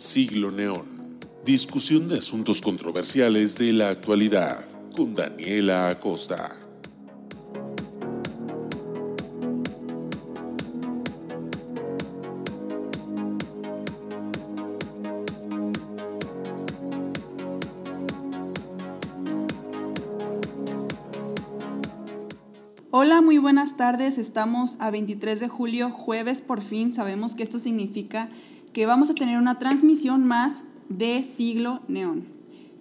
Siglo Neón. Discusión de asuntos controversiales de la actualidad con Daniela Acosta. Hola, muy buenas tardes. Estamos a 23 de julio, jueves por fin. Sabemos que esto significa que vamos a tener una transmisión más de Siglo Neón.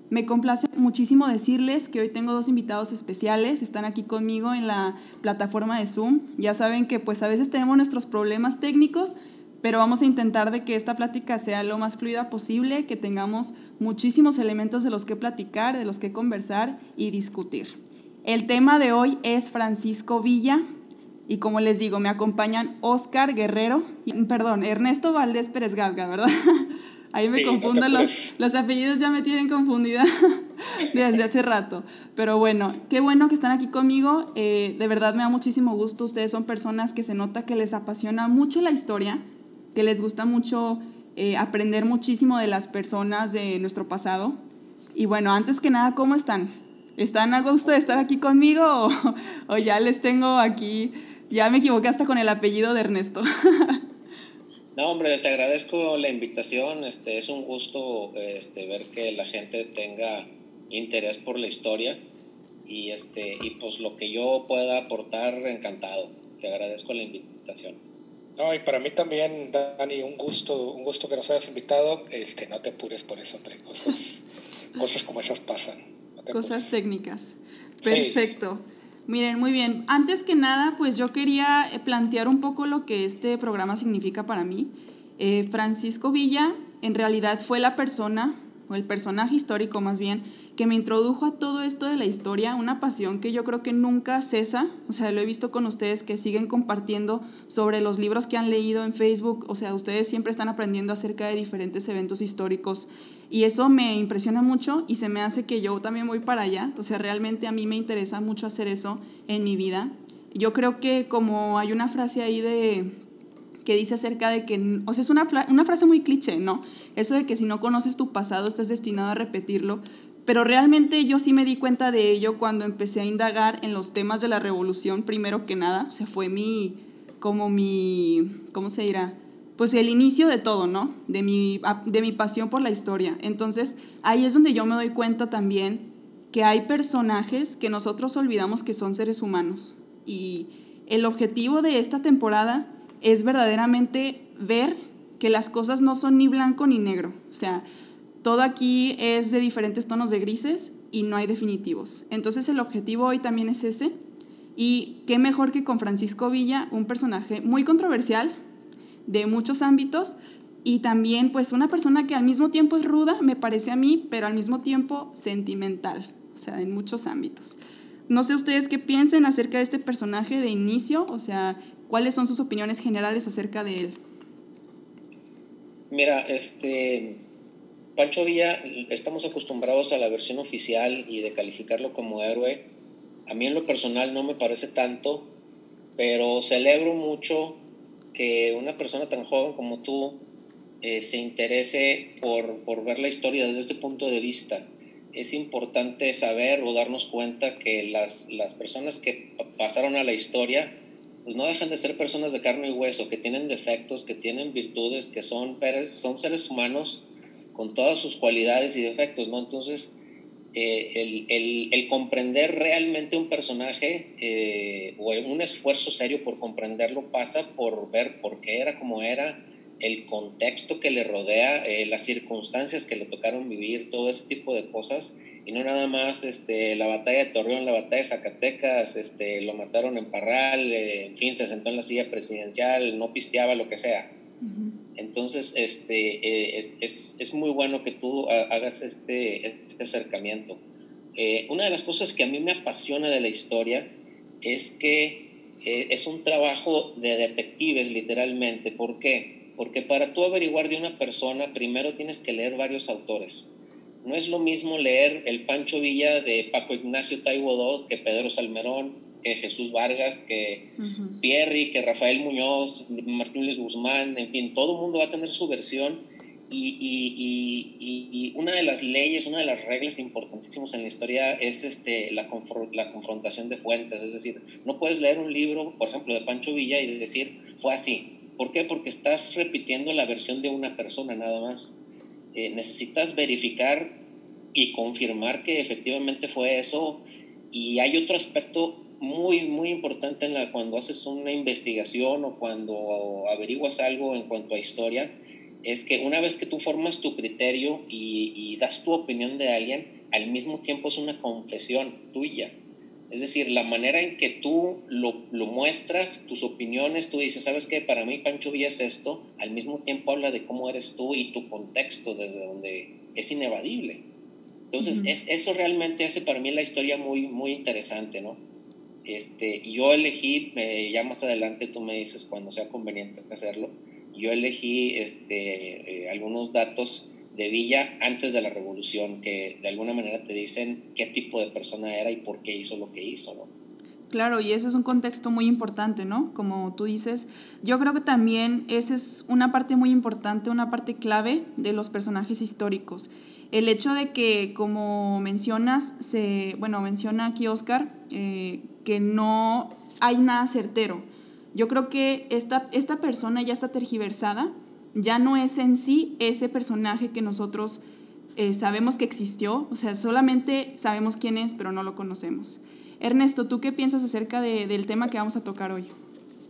Me complace muchísimo decirles que hoy tengo dos invitados especiales, están aquí conmigo en la plataforma de Zoom. Ya saben que pues a veces tenemos nuestros problemas técnicos, pero vamos a intentar de que esta plática sea lo más fluida posible, que tengamos muchísimos elementos de los que platicar, de los que conversar y discutir. El tema de hoy es Francisco Villa, y como les digo, me acompañan Oscar Guerrero, perdón, Ernesto Valdés Pérez Gasga, ¿verdad? Ahí me confundo, los, los apellidos ya me tienen confundida desde hace rato. Pero bueno, qué bueno que están aquí conmigo. Eh, de verdad me da muchísimo gusto. Ustedes son personas que se nota que les apasiona mucho la historia, que les gusta mucho eh, aprender muchísimo de las personas de nuestro pasado. Y bueno, antes que nada, ¿cómo están? ¿Están a gusto de estar aquí conmigo o, o ya les tengo aquí ya me equivoqué hasta con el apellido de Ernesto. No, hombre, te agradezco la invitación. Este, es un gusto este, ver que la gente tenga interés por la historia y, este, y pues lo que yo pueda aportar, encantado. Te agradezco la invitación. No, y para mí también, Dani, un gusto, un gusto que nos hayas invitado. Este, no te apures por eso, hombre. Cosas, cosas como esas pasan. cosas técnicas. Perfecto. Miren, muy bien. Antes que nada, pues yo quería eh, plantear un poco lo que este programa significa para mí. Eh, Francisco Villa en realidad fue la persona, o el personaje histórico más bien, que me introdujo a todo esto de la historia, una pasión que yo creo que nunca cesa, o sea, lo he visto con ustedes que siguen compartiendo sobre los libros que han leído en Facebook, o sea, ustedes siempre están aprendiendo acerca de diferentes eventos históricos y eso me impresiona mucho y se me hace que yo también voy para allá, o sea, realmente a mí me interesa mucho hacer eso en mi vida. Yo creo que como hay una frase ahí de que dice acerca de que, o sea, es una, una frase muy cliché, ¿no? Eso de que si no conoces tu pasado estás destinado a repetirlo, pero realmente yo sí me di cuenta de ello cuando empecé a indagar en los temas de la revolución, primero que nada, o sea, fue mi, como mi, ¿cómo se dirá? Pues el inicio de todo, ¿no? De mi, de mi pasión por la historia. Entonces, ahí es donde yo me doy cuenta también que hay personajes que nosotros olvidamos que son seres humanos. Y el objetivo de esta temporada es verdaderamente ver que las cosas no son ni blanco ni negro. O sea, todo aquí es de diferentes tonos de grises y no hay definitivos. Entonces el objetivo hoy también es ese. Y qué mejor que con Francisco Villa, un personaje muy controversial, de muchos ámbitos, y también pues una persona que al mismo tiempo es ruda, me parece a mí, pero al mismo tiempo sentimental, o sea, en muchos ámbitos. No sé ustedes qué piensen acerca de este personaje de inicio, o sea, cuáles son sus opiniones generales acerca de él. Mira, este, Pancho Villa, estamos acostumbrados a la versión oficial y de calificarlo como héroe. A mí en lo personal no me parece tanto, pero celebro mucho que una persona tan joven como tú eh, se interese por, por ver la historia desde ese punto de vista. Es importante saber o darnos cuenta que las, las personas que pasaron a la historia pues no dejan de ser personas de carne y hueso, que tienen defectos, que tienen virtudes, que son, son seres humanos con todas sus cualidades y defectos, ¿no? Entonces, eh, el, el, comprender realmente un personaje eh, o un esfuerzo serio por comprenderlo pasa por ver por qué era como era, el contexto que le rodea, eh, las circunstancias que le tocaron vivir, todo ese tipo de cosas, y no nada más este, la batalla de Torreón, la batalla de Zacatecas, este, lo mataron en Parral, en fin, se sentó en la silla presidencial, no pisteaba, lo que sea. Entonces, este, eh, es, muy bueno que tú hagas este, este acercamiento. Eh, una de las cosas que a mí me apasiona de la historia es que eh, es un trabajo de detectives, literalmente. ¿Por qué? Porque para tú averiguar de una persona, primero tienes que leer varios autores. No es lo mismo leer El Pancho Villa de Paco Ignacio Taibo que Pedro Salmerón, que Jesús Vargas, que Pierri, que Rafael Muñoz, Martín Luis Guzmán, en fin, todo el mundo va a tener su versión Y, una de las leyes, una de las reglas importantísimas en la historia es este, la, la confrontación de fuentes. Es decir, no puedes leer un libro, por ejemplo, de Pancho Villa y decir, fue así. ¿Por qué? Porque estás repitiendo la versión de una persona nada más. Eh, necesitas verificar y confirmar que efectivamente fue eso. Y hay otro aspecto muy, muy importante en la, cuando haces una investigación o cuando averiguas algo en cuanto a historia es que una vez que tú formas tu criterio y, das tu opinión de alguien, al mismo tiempo es una confesión tuya. Es decir, la manera en que tú lo, muestras, tus opiniones, tú dices, ¿sabes qué? Para mí Pancho Villa es esto, al mismo tiempo habla de cómo eres tú y tu contexto desde donde es inevadible. Entonces, es, eso realmente hace para mí la historia muy, muy interesante, ¿no? Este, yo elegí, eh, ya más adelante tú me dices cuando sea conveniente hacerlo, yo elegí este, eh, algunos datos de Villa antes de la revolución que de alguna manera te dicen qué tipo de persona era y por qué hizo lo que hizo, ¿no? Claro, y eso es un contexto muy importante, ¿no? Como tú dices, yo creo que también esa es una parte muy importante, una parte clave de los personajes históricos. El hecho de que, como mencionas, se, bueno, menciona aquí Oscar, eh, que no hay nada certero. Yo creo que esta, esta persona ya está tergiversada, ya no es en sí ese personaje que nosotros eh, sabemos que existió, o sea, solamente sabemos quién es, pero no lo conocemos. Ernesto, ¿tú qué piensas acerca del tema que vamos a tocar hoy?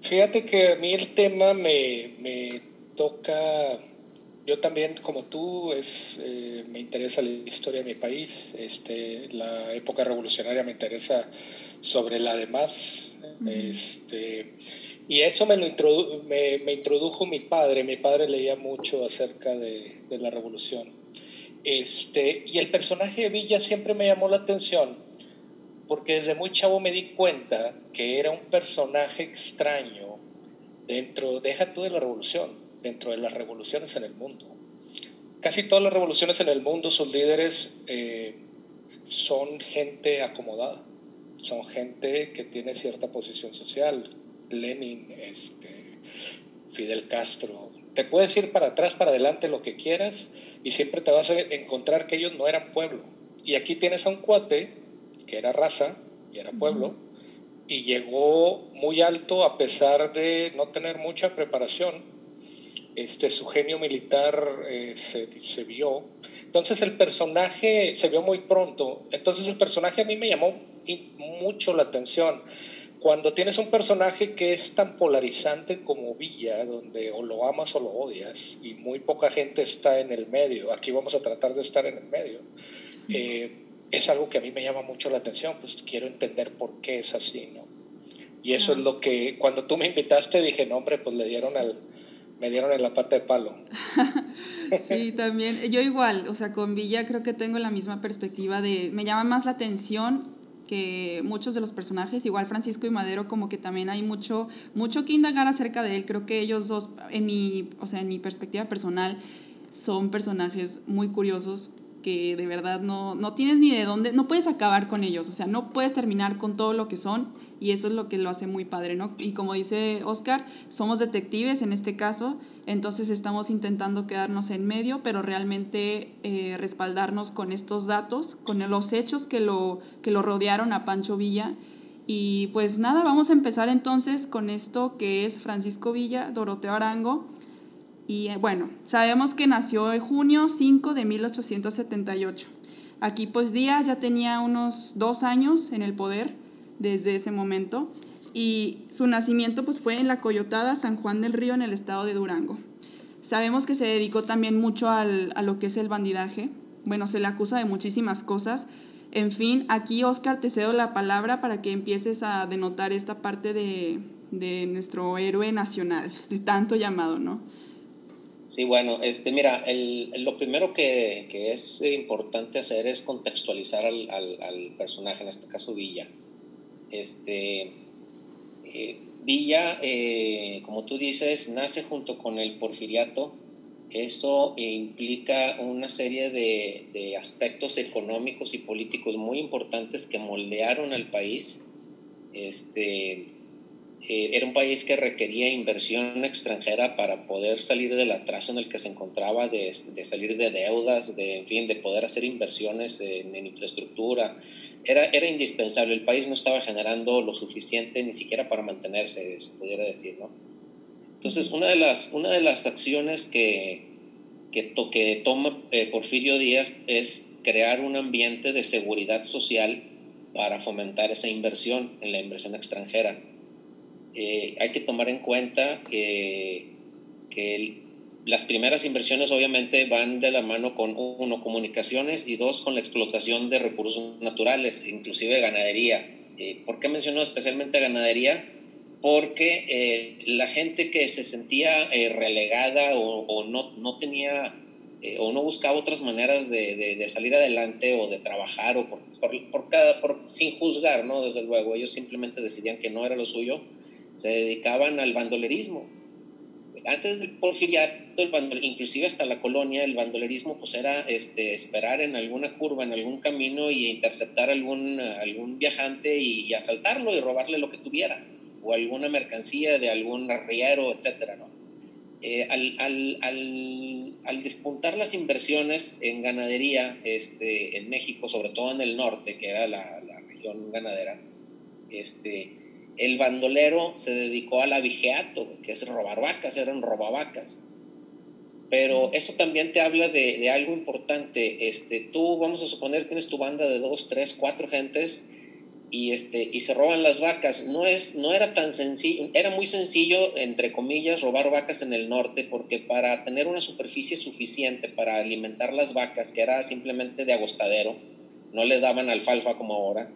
Fíjate que a mí el tema me, me toca, yo también como tú, es, eh, me interesa la historia de mi país, este, la época revolucionaria me interesa sobre la demás. este, y eso me, lo me, introdujo mi padre. Mi padre leía mucho acerca de, de, la revolución. Este, y el personaje de Villa siempre me llamó la atención porque desde muy chavo me di cuenta que era un personaje extraño dentro, deja tú de la revolución, dentro de las revoluciones en el mundo. Casi todas las revoluciones en el mundo, sus líderes eh, son gente acomodada, son gente que tiene cierta posición social, Lenin, este, Fidel Castro. Te puedes ir para atrás, para adelante, lo que quieras, y siempre te vas a encontrar que ellos no eran pueblo. Y aquí tienes a un cuate que era raza y era pueblo, y llegó muy alto a pesar de no tener mucha preparación. Este, su genio militar eh, se, se vio. Entonces el personaje se vio muy pronto. Entonces el personaje a mí me llamó mucho la atención cuando tienes un personaje que es tan polarizante como Villa, donde o lo amas o lo odias, y muy poca gente está en el medio, aquí vamos a tratar de estar en el medio, eh, es algo que a mí me llama mucho la atención, pues quiero entender por qué es así, ¿no? Y eso es lo que, cuando tú me invitaste, dije, no, hombre, pues le dieron al, me dieron en la pata de palo. sí, también, yo igual, o sea, con Villa creo que tengo la misma perspectiva de, me llama más la atención que muchos de los personajes, igual Francisco y Madero, como que también hay mucho, mucho que indagar acerca de él. Creo que ellos dos, en mi, o sea, en mi perspectiva personal, son personajes muy curiosos que de verdad no, no tienes ni de dónde, no puedes acabar con ellos, o sea, no puedes terminar con todo lo que son y eso es lo que lo hace muy padre, ¿no? Y como dice Oscar, somos detectives en este caso, entonces estamos intentando quedarnos en medio, pero realmente eh, respaldarnos con estos datos, con los hechos que lo, que lo rodearon a Pancho Villa. Y pues nada, vamos a empezar entonces con esto que es Francisco Villa, Doroteo Arango. Y eh, bueno, sabemos que nació en junio 5 de 1878. Aquí pues Díaz ya tenía unos dos años en el poder desde ese momento y su nacimiento pues fue en la Coyotada San Juan del Río en el estado de Durango. Sabemos que se dedicó también mucho al, a lo que es el bandidaje. Bueno, se le acusa de muchísimas cosas. En fin, aquí Oscar te cedo la palabra para que empieces a denotar esta parte de, de nuestro héroe nacional, de tanto llamado, ¿no? Sí, bueno, este, mira, el, lo primero que, que, es importante hacer es contextualizar al, al, al personaje, en este caso Villa. Este, eh, Villa, eh, como tú dices, nace junto con el porfiriato. Eso implica una serie de, aspectos económicos y políticos muy importantes que moldearon al país. Este, eh, era un país que requería inversión extranjera para poder salir del atraso en el que se encontraba, de, de salir de deudas, de, en fin, de poder hacer inversiones en, infraestructura. Era, era indispensable. El país no estaba generando lo suficiente ni siquiera para mantenerse, se pudiera decir, ¿no? Entonces, una de las, una de las acciones que, que, que toma eh, Porfirio Díaz es crear un ambiente de seguridad social para fomentar esa inversión en la inversión extranjera eh, hay que tomar en cuenta que, que las primeras inversiones obviamente van de la mano con uno, comunicaciones y dos, con la explotación de recursos naturales, inclusive ganadería. Eh, ¿Por qué menciono especialmente ganadería? Porque eh, la gente que se sentía relegada o, no, no, tenía o no buscaba otras maneras de, de, salir adelante o de trabajar o por, por, cada, por, sin juzgar, ¿no? Desde luego, ellos simplemente decidían que no era lo suyo se dedicaban al bandolerismo. Antes del porfiriato, inclusive hasta la colonia, el bandolerismo pues era este, esperar en alguna curva, en algún camino y interceptar algún, algún viajante y, asaltarlo y robarle lo que tuviera, o alguna mercancía de algún arriero, etc. ¿no? Eh, al, al, al, al, despuntar las inversiones en ganadería este, en México, sobre todo en el norte, que era la, la región ganadera, este, el bandolero se dedicó al abigeato, que es robar vacas, eran robavacas. Pero eso también te habla de, algo importante. Este, tú, vamos a suponer, tienes tu banda de dos, tres, cuatro gentes y, este, y se roban las vacas. No, es, no era tan sencillo, era muy sencillo, entre comillas, robar vacas en el norte, porque para tener una superficie suficiente para alimentar las vacas, que era simplemente de agostadero, no les daban alfalfa como ahora,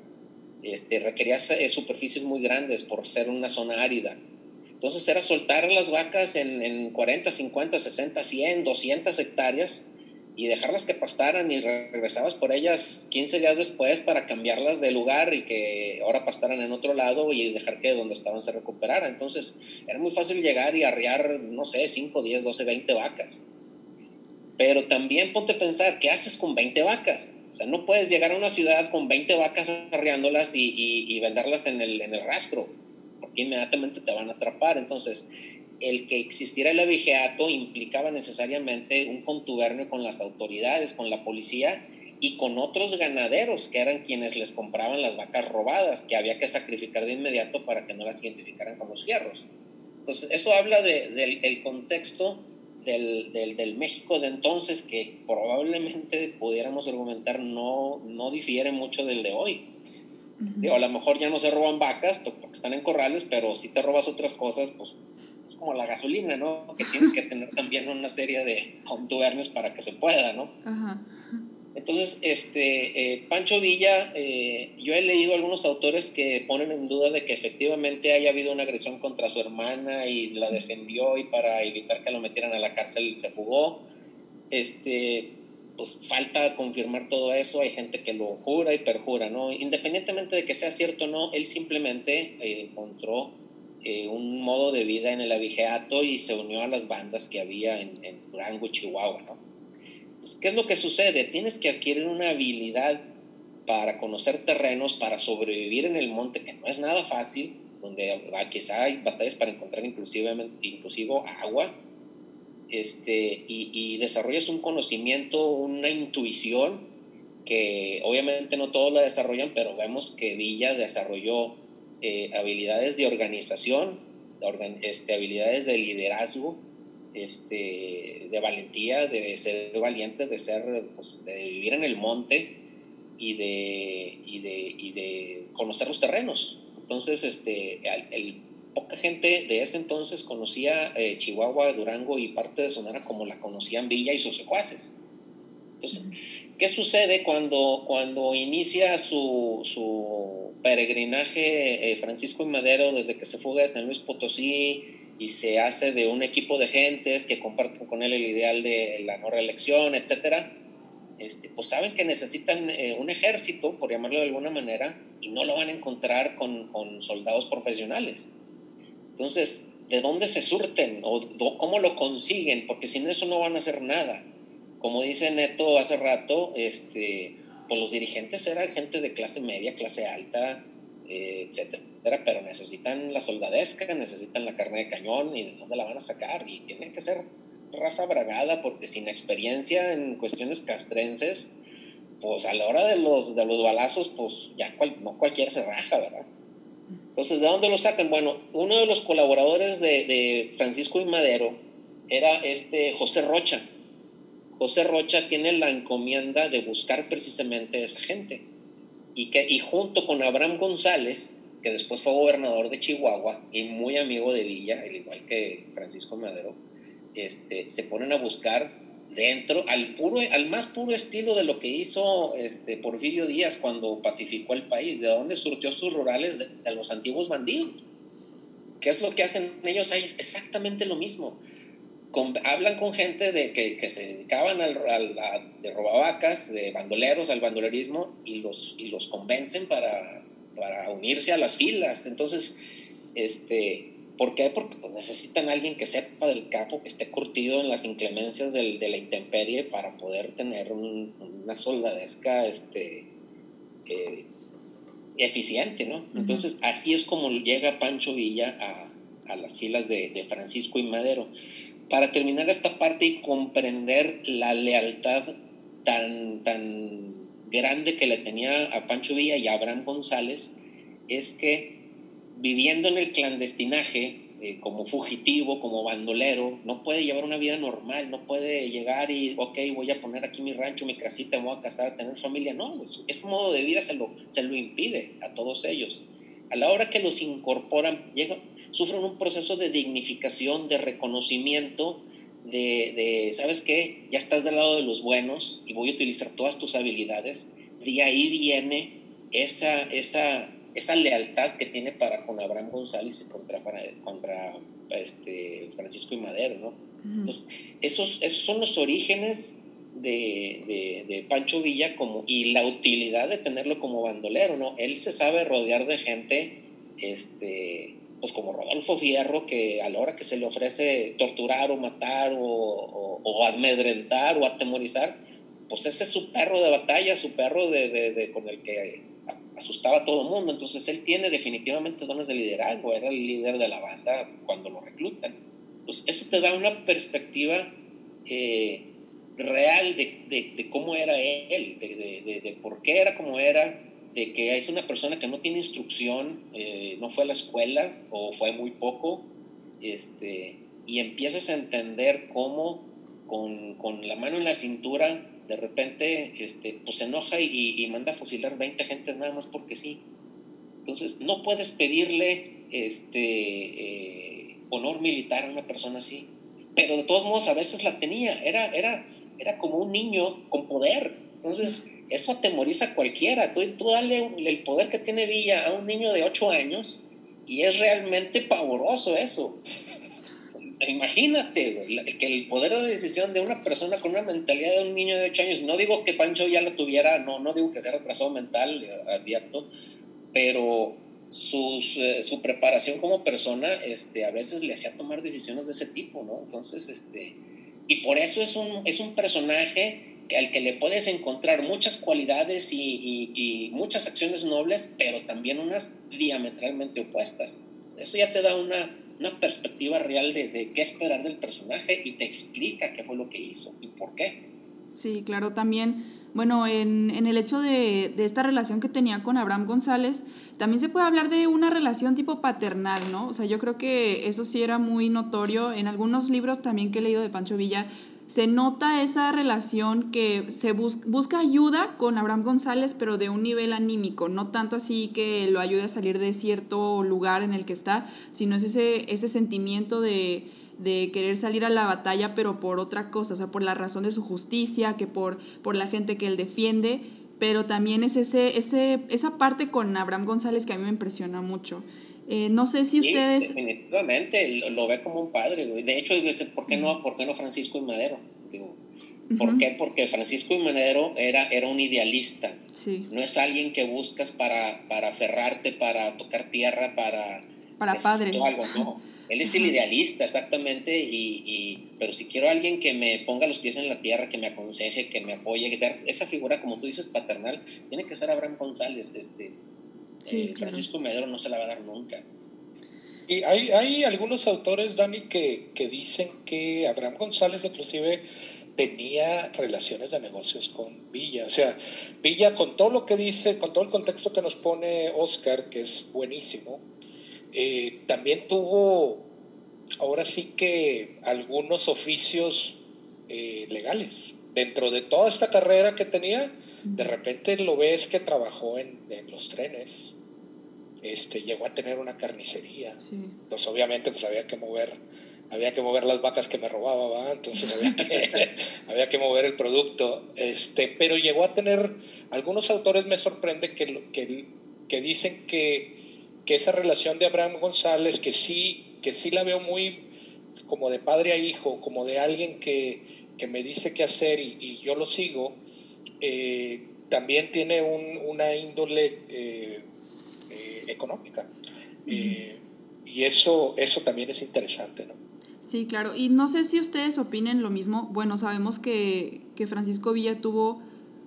este, requería eh, superficies muy grandes por ser una zona árida. Entonces era soltar las vacas en, en 40, 50, 60, 100, 200 hectáreas y dejarlas que pastaran y regresabas por ellas 15 días después para cambiarlas de lugar y que ahora pastaran en otro lado y dejar que donde estaban se recuperara. Entonces era muy fácil llegar y arriar, no sé, 5, 10, 12, 20 vacas. Pero también ponte a pensar, ¿qué haces con 20 vacas? O sea, no puedes llegar a una ciudad con 20 vacas arreándolas y, venderlas en el, en el rastro, porque inmediatamente te van a atrapar. Entonces, el que existiera el abigeato implicaba necesariamente un contubernio con las autoridades, con la policía y con otros ganaderos que eran quienes les compraban las vacas robadas, que había que sacrificar de inmediato para que no las identificaran con los fierros. Entonces, eso habla del contexto del, del, del, México de entonces que probablemente pudiéramos argumentar no, no difiere mucho del de hoy. Digo, a lo mejor ya no se roban vacas porque están en corrales, pero si te robas otras cosas, pues es como la gasolina, ¿no? Que tienes que tener también una serie de contubernios para que se pueda, ¿no? Ajá. Entonces, este, eh, Pancho Villa, eh, yo he leído algunos autores que ponen en duda de que efectivamente haya habido una agresión contra su hermana y la defendió y para evitar que lo metieran a la cárcel se fugó. Este, pues falta confirmar todo eso, hay gente que lo jura y perjura, ¿no? Independientemente de que sea cierto o no, él simplemente eh, encontró un modo de vida en el abigeato y se unió a las bandas que había en, en Durango Chihuahua, ¿no? ¿Qué es lo que sucede? Tienes que adquirir una habilidad para conocer terrenos, para sobrevivir en el monte, que no es nada fácil, donde quizá hay batallas para encontrar inclusive, inclusive agua, este, y, y, desarrollas un conocimiento, una intuición, que obviamente no todos la desarrollan, pero vemos que Villa desarrolló eh, habilidades de organización, este, habilidades de liderazgo, este, de valentía, de ser valiente, de, ser, pues, de vivir en el monte y de, y de, y de conocer los terrenos. Entonces, este, el, poca gente de ese entonces conocía eh, Chihuahua, Durango y parte de Sonora como la conocían Villa y sus secuaces. Entonces, ¿qué sucede cuando, cuando inicia su, su peregrinaje eh, Francisco y Madero desde que se fuga de San Luis Potosí y se hace de un equipo de gentes que comparten con él el ideal de la no reelección, etcétera, este, pues saben que necesitan eh, un ejército, por llamarlo de alguna manera, y no lo van a encontrar con, con soldados profesionales. Entonces, ¿de dónde se surten o cómo lo consiguen? Porque sin eso no van a hacer nada. Como dice Neto hace rato, este, pues los dirigentes eran gente de clase media, clase alta, eh, etcétera etcétera, pero necesitan la soldadesca, necesitan la carne de cañón y de dónde la van a sacar. Y tiene que ser raza bragada porque sin experiencia en cuestiones castrenses, pues a la hora de los, de los balazos, pues ya no cualquiera se raja, ¿verdad? Entonces, ¿de dónde lo sacan? Bueno, uno de los colaboradores de, Francisco y Madero era este José Rocha. José Rocha tiene la encomienda de buscar precisamente a esa gente. Y, que, y junto con Abraham González, que después fue gobernador de Chihuahua y muy amigo de Villa, al igual que Francisco Madero, este, se ponen a buscar dentro, al, puro, al más puro estilo de lo que hizo este, Porfirio Díaz cuando pacificó el país, de dónde surtió sus rurales de, los antiguos bandidos. ¿Qué es lo que hacen ellos ahí? Exactamente lo mismo. hablan con gente de, que, que se dedicaban al, de robavacas, de bandoleros, al bandolerismo, y los, y los convencen para, para unirse a las filas. Entonces, este, ¿Por qué? Porque pues, necesitan a alguien que sepa del campo, que esté curtido en las inclemencias del, de la intemperie para poder tener una soldadesca este, eh, eficiente, ¿no? Entonces, así es como llega Pancho Villa a, a las filas de, de, Francisco y Madero. Para terminar esta parte y comprender la lealtad tan, tan grande que le tenía a Pancho Villa y a Abraham González, es que viviendo en el clandestinaje, eh, como fugitivo, como bandolero, no puede llevar una vida normal, no puede llegar y, ok, voy a poner aquí mi rancho, mi casita, me voy a casar, a tener familia. No, ese modo de vida se lo, se lo impide a todos ellos. A la hora que los incorporan, llegan, sufren un proceso de dignificación, de reconocimiento, de, de, ¿sabes qué? Ya estás del lado de los buenos y voy a utilizar todas tus habilidades. De ahí viene esa, esa esa lealtad que tiene para con Abraham González y contra, contra este, Francisco y Madero, ¿no? Entonces, esos, esos son los orígenes de, de, Pancho Villa como, y la utilidad de tenerlo como bandolero, ¿no? Él se sabe rodear de gente, este, pues como Rodolfo Fierro, que a la hora que se le ofrece torturar o matar o, o, amedrentar o atemorizar, pues ese es su perro de batalla, su perro de, con el que asustaba a todo el mundo. Entonces él tiene definitivamente dones de liderazgo, era el líder de la banda cuando lo reclutan. Entonces eso te da una perspectiva eh, real de, de, cómo era él, de, por qué era como era, de que es una persona que no tiene instrucción, eh, no fue a la escuela o fue muy poco, este, y empiezas a entender cómo con, con la mano en la cintura de repente este, pues se enoja y, manda a fusilar 20 gentes nada más porque sí. Entonces, no puedes pedirle este, eh, honor militar a una persona así. Pero de todos modos, a veces la tenía. Era, era, era como un niño con poder. Entonces, eso atemoriza a cualquiera. Tú, tú dale el poder que tiene Villa a un niño de 8 años y es realmente pavoroso eso imagínate, que el poder de decisión de una persona con una mentalidad de un niño de 8 años, no digo que Pancho ya la tuviera, no, no digo que sea retrasado mental, eh, abierto, pero sus, eh, su preparación como persona este, a veces le hacía tomar decisiones de ese tipo, ¿no? Entonces, este, y por eso es un, es un personaje al que le puedes encontrar muchas cualidades y, y muchas acciones nobles, pero también unas diametralmente opuestas. Eso ya te da una, una perspectiva real de, qué esperar del personaje y te explica qué fue lo que hizo y por qué. Sí, claro, también, bueno, en, en el hecho de, de, esta relación que tenía con Abraham González, también se puede hablar de una relación tipo paternal, ¿no? O sea, yo creo que eso sí era muy notorio. En algunos libros también que he leído de Pancho Villa, se nota esa relación que se busca ayuda con Abraham González, pero de un nivel anímico, no tanto así que lo ayude a salir de cierto lugar en el que está, sino es ese, ese sentimiento de, de querer salir a la batalla, pero por otra cosa, o sea, por la razón de su justicia, que por, por la gente que él defiende, pero también es ese, ese, esa parte con Abraham González que a mí me impresiona mucho. Eh, no sé si ustedes... definitivamente, lo, ve como un padre, De hecho, ¿por qué, no, ¿por qué no Francisco y Madero? Digo, ¿Por qué? Porque Francisco y Madero era, era un idealista. No es alguien que buscas para, para aferrarte, para tocar tierra, para... Para padre. Algo, no. Él es el idealista, exactamente, y, y, pero si quiero alguien que me ponga los pies en la tierra, que me aconseje, que me apoye, ver esa figura, como tú dices, paternal, tiene que ser Abraham González, este, Eh, Francisco Madero no se la va a dar nunca. Y hay, hay algunos autores, Dani, que, que dicen que Abraham González inclusive tenía relaciones de negocios con Villa. O sea, Villa con todo lo que dice, con todo el contexto que nos pone Oscar, que es buenísimo, eh, también tuvo, ahora sí que algunos oficios eh, legales. Dentro de toda esta carrera que tenía, de repente lo ves que trabajó en, en los trenes, este, llegó a tener una carnicería. Entonces obviamente pues había que mover, había que mover las vacas que me robaba, entonces había que, había que mover el producto. Este, pero llegó a tener, algunos autores me sorprende que, que, que dicen que, que esa relación de Abraham González, que sí, que sí la veo muy como de padre a hijo, como de alguien que, que me dice qué hacer y, yo lo sigo, eh, también tiene un, una índole eh, económica. y eso, eso también es interesante, ¿no? Sí, claro. Y no sé si ustedes opinen lo mismo. Bueno, sabemos que, que Francisco Villa tuvo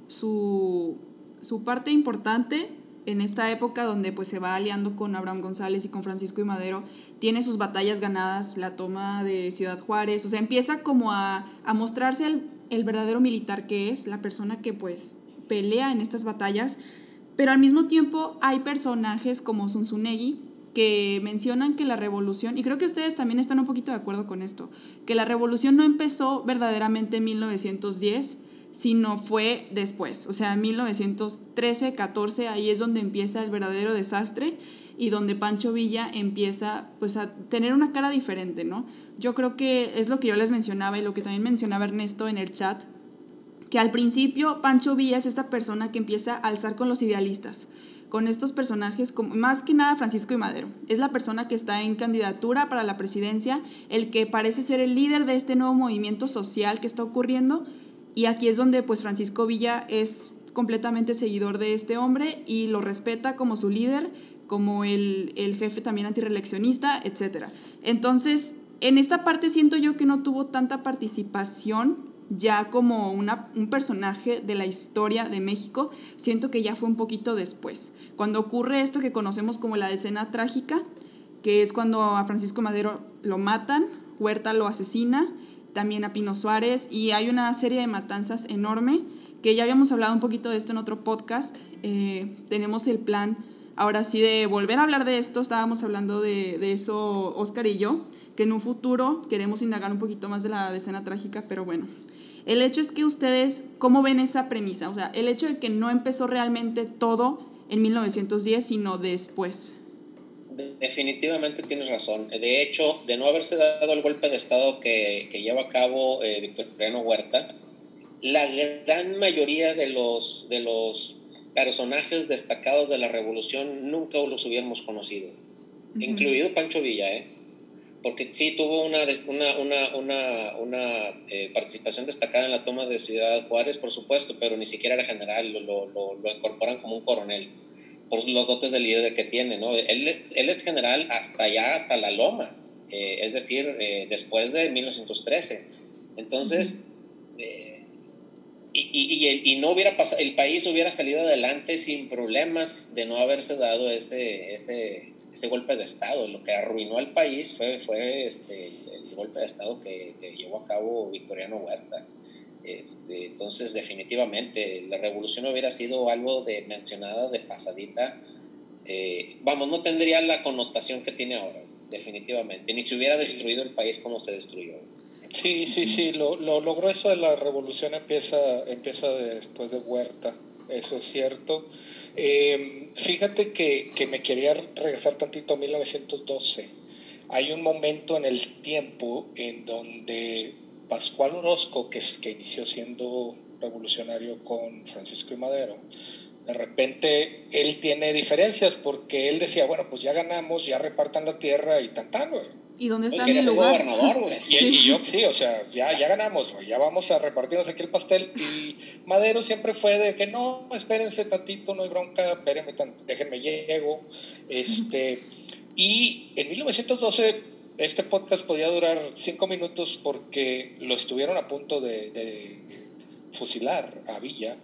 su, su, parte importante en esta época donde pues se va aliando con Abraham González y con Francisco y Madero. Tiene sus batallas ganadas, la toma de Ciudad Juárez. O sea, empieza como a, a mostrarse el, el verdadero militar que es, la persona que pues pelea en estas batallas pero al mismo tiempo hay personajes como Zunzunegui que mencionan que la revolución, y creo que ustedes también están un poquito de acuerdo con esto, que la revolución no empezó verdaderamente en 1910, sino fue después, o sea, en 1913, 14, ahí es donde empieza el verdadero desastre y donde Pancho Villa empieza pues a tener una cara diferente, ¿no? Yo creo que es lo que yo les mencionaba y lo que también mencionaba Ernesto en el chat, que al principio Pancho Villa es esta persona que empieza a alzar con los idealistas, con estos personajes, más que nada Francisco y Madero. Es la persona que está en candidatura para la presidencia, el que parece ser el líder de este nuevo movimiento social que está ocurriendo. Y aquí es donde pues Francisco Villa es completamente seguidor de este hombre y lo respeta como su líder, como el, el jefe también antireeleccionista, etc. Entonces, en esta parte siento yo que no tuvo tanta participación ya como una, un personaje de la historia de México, siento que ya fue un poquito después. Cuando ocurre esto que conocemos como la escena trágica, que es cuando a Francisco Madero lo matan, Huerta lo asesina, también a Pino Suárez, y hay una serie de matanzas enorme, que ya habíamos hablado un poquito de esto en otro podcast. Eh, tenemos el plan ahora sí de volver a hablar de esto, estábamos hablando de, de eso Oscar y yo, que en un futuro queremos indagar un poquito más de la escena trágica, pero bueno, el hecho es que ustedes, ¿cómo ven esa premisa? O sea, el hecho de que no empezó realmente todo en 1910, sino después. Definitivamente tienes razón. De hecho, de no haberse dado el golpe de Estado que, lleva a cabo eh, Victoriano Huerta, la gran mayoría de los, de los personajes destacados de la revolución nunca los hubiéramos conocido, incluido Pancho Villa. ¿eh? Porque sí tuvo una, una, una, una eh, participación destacada en la toma de Ciudad Juárez, por supuesto, pero ni siquiera era general, lo, lo, lo incorporan como un coronel por los dotes de líder que tiene, ¿no? Él, él es general hasta allá, hasta la Loma, eh, es decir, eh, después de 1913. Entonces, y, y, y, no hubiera pasado, el país hubiera salido adelante sin problemas de no haberse dado ese, ese, ese golpe de Estado. Lo que arruinó al país fue, fue este, el golpe de Estado que, llevó a cabo Victoriano Huerta. Este, entonces, definitivamente, la revolución hubiera sido algo de mencionada de pasadita. Eh, vamos, no tendría la connotación que tiene ahora, definitivamente. Ni se hubiera destruido el país como se destruyó. Sí, sí, sí. Lo, lo, grueso de la revolución empieza, empieza después de Huerta. Eso es cierto. Eh, fíjate que, que, me quería regresar tantito a 1912. Hay un momento en el tiempo en donde Pascual Orozco, que, que inició siendo revolucionario con Francisco y Madero, de repente él tiene diferencias porque él decía, bueno, pues ya ganamos, ya repartan la tierra y tan tan, ¿Y dónde está mi lugar? Y, yo, sí, o sea, ya, ya ganamos, ya vamos a repartirnos aquí el pastel. Y Madero siempre fue de que no, espérense tantito, no hay bronca, espérenme, déjenme llego. Este, y en 1912 este podcast podía durar cinco minutos porque lo estuvieron a punto de, fusilar a Villa.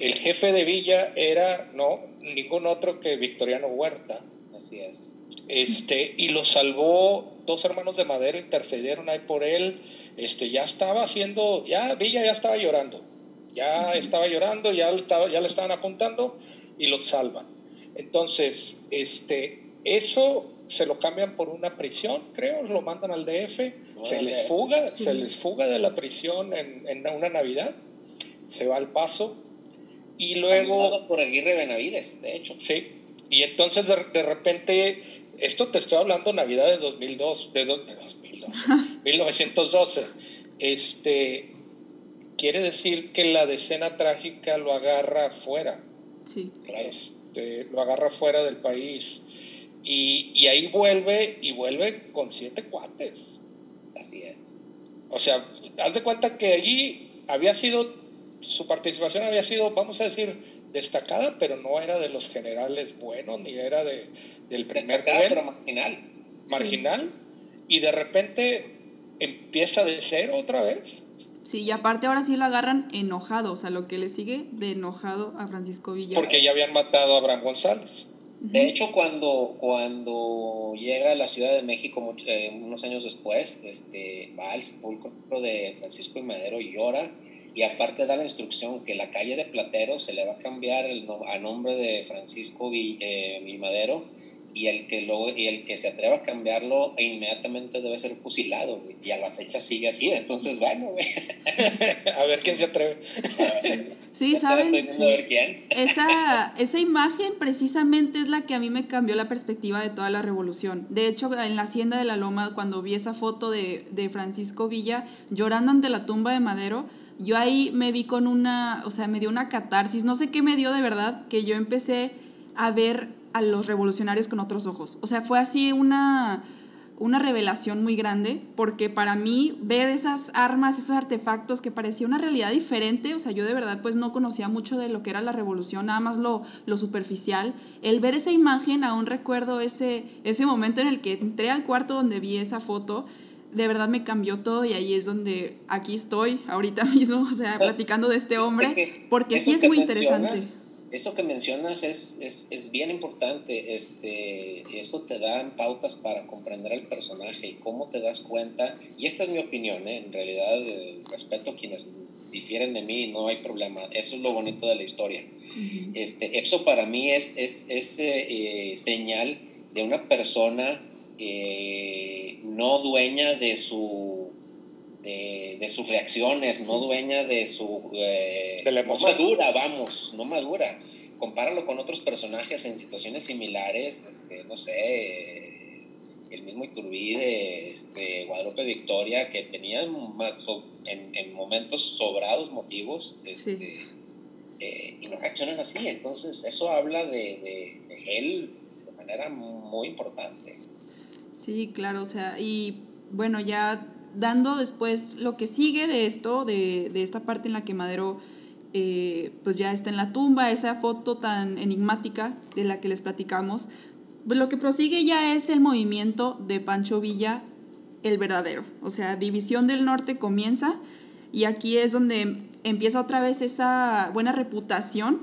El jefe de Villa era no ningún otro que Victoriano Huerta. Así es. Este, y lo salvó dos hermanos de Madero, intercedieron ahí por él. Este, ya estaba haciendo, ya Villa ya estaba llorando. Ya estaba llorando, ya, ya le estaban apuntando y lo salvan. Entonces, este, eso se lo cambian por una prisión, creo, lo mandan al DF, se les fuga, se les fuga de la prisión en, en, una Navidad, se va al paso y luego... Por Aguirre Benavides, de hecho. Sí, y entonces de, de repente, esto te estoy hablando Navidad de 2002, de, de 2012, 1912, este, quiere decir que la decena trágica lo agarra afuera. Sí. Este, lo agarra fuera del país. Y, y, ahí vuelve y vuelve con siete cuates. Así es. O sea, haz de cuenta que allí había sido, su participación había sido, vamos a decir, destacada, pero no era de los generales buenos, ni era de, del primer nivel. pero marginal. Marginal. Y de repente empieza de cero otra vez. Sí, y aparte ahora sí lo agarran enojado, o sea, lo que le sigue de enojado a Francisco Villa. Porque ya habían matado a Abraham González. De hecho, cuando, cuando llega a la Ciudad de México eh, unos años después, este, va al sepulcro de Francisco y Madero y llora, y aparte da la instrucción que la calle de Platero se le va a cambiar el, a nombre de Francisco y eh, Madero, y el que lo, y el que se atreva a cambiarlo inmediatamente debe ser fusilado y a la fecha sigue así entonces bueno a ver quién se atreve. Sí saben esa esa imagen precisamente es la que a mí me cambió la perspectiva de toda la revolución. De hecho en la hacienda de la Loma cuando vi esa foto de, de Francisco Villa llorando ante la tumba de Madero yo ahí me vi con una o sea me dio una catarsis no sé qué me dio de verdad que yo empecé a ver a los revolucionarios con otros ojos. O sea, fue así una, una revelación muy grande, porque para mí ver esas armas, esos artefactos que parecía una realidad diferente, o sea, yo de verdad pues no conocía mucho de lo que era la revolución, nada más lo, lo superficial, el ver esa imagen, aún recuerdo ese, ese momento en el que entré al cuarto donde vi esa foto, de verdad me cambió todo y ahí es donde aquí estoy ahorita mismo, o sea, platicando de este hombre, porque sí es muy interesante eso que mencionas es, es, es, bien importante. Este, eso te da pautas para comprender el personaje y cómo te das cuenta. Y esta es mi opinión, ¿eh? en realidad eh, respeto a quienes difieren de mí, no hay problema. Eso es lo bonito de la historia. este, eso para mí es, es, es eh, señal de una persona no dueña de su de, sus reacciones, no dueña de su... Eh, no madura, vamos, no madura. Compáralo con otros personajes en situaciones similares, este, no sé, el mismo Iturbide, este, Guadalupe Victoria, que tenían más en, momentos sobrados motivos este, eh, y no reaccionan así. Entonces, eso habla de, de él de manera muy importante. Sí, claro, o sea, y bueno, ya dando después lo que sigue de esto, de, esta parte en la que Madero eh, pues ya está en la tumba, esa foto tan enigmática de la que les platicamos, pues lo que prosigue ya es el movimiento de Pancho Villa, el verdadero. O sea, División del Norte comienza y aquí es donde empieza otra vez esa buena reputación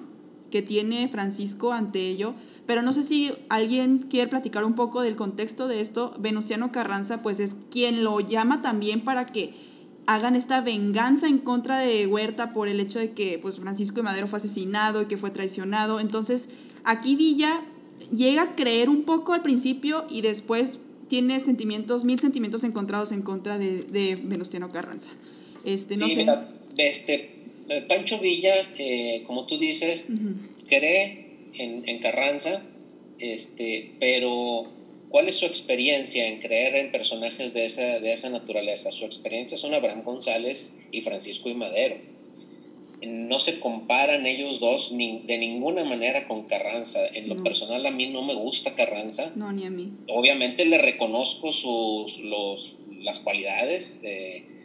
que tiene Francisco ante ello pero no sé si alguien quiere platicar un poco del contexto de esto. Venustiano Carranza, pues es quien lo llama también para que hagan esta venganza en contra de Huerta por el hecho de que pues, Francisco de Madero fue asesinado y que fue traicionado. Entonces, aquí Villa llega a creer un poco al principio y después tiene sentimientos, mil sentimientos encontrados en contra de, Venustiano Carranza. Este, no sé. este, Pancho Villa, eh, como tú dices, cree en, Carranza, este, pero ¿cuál es su experiencia en creer en personajes de esa, de esa naturaleza? Su experiencia son Abraham González y Francisco y Madero. No se comparan ellos dos de ninguna manera con Carranza. En lo personal a mí no me gusta Carranza. No, ni a mí. Obviamente le reconozco sus, los, las cualidades. Eh,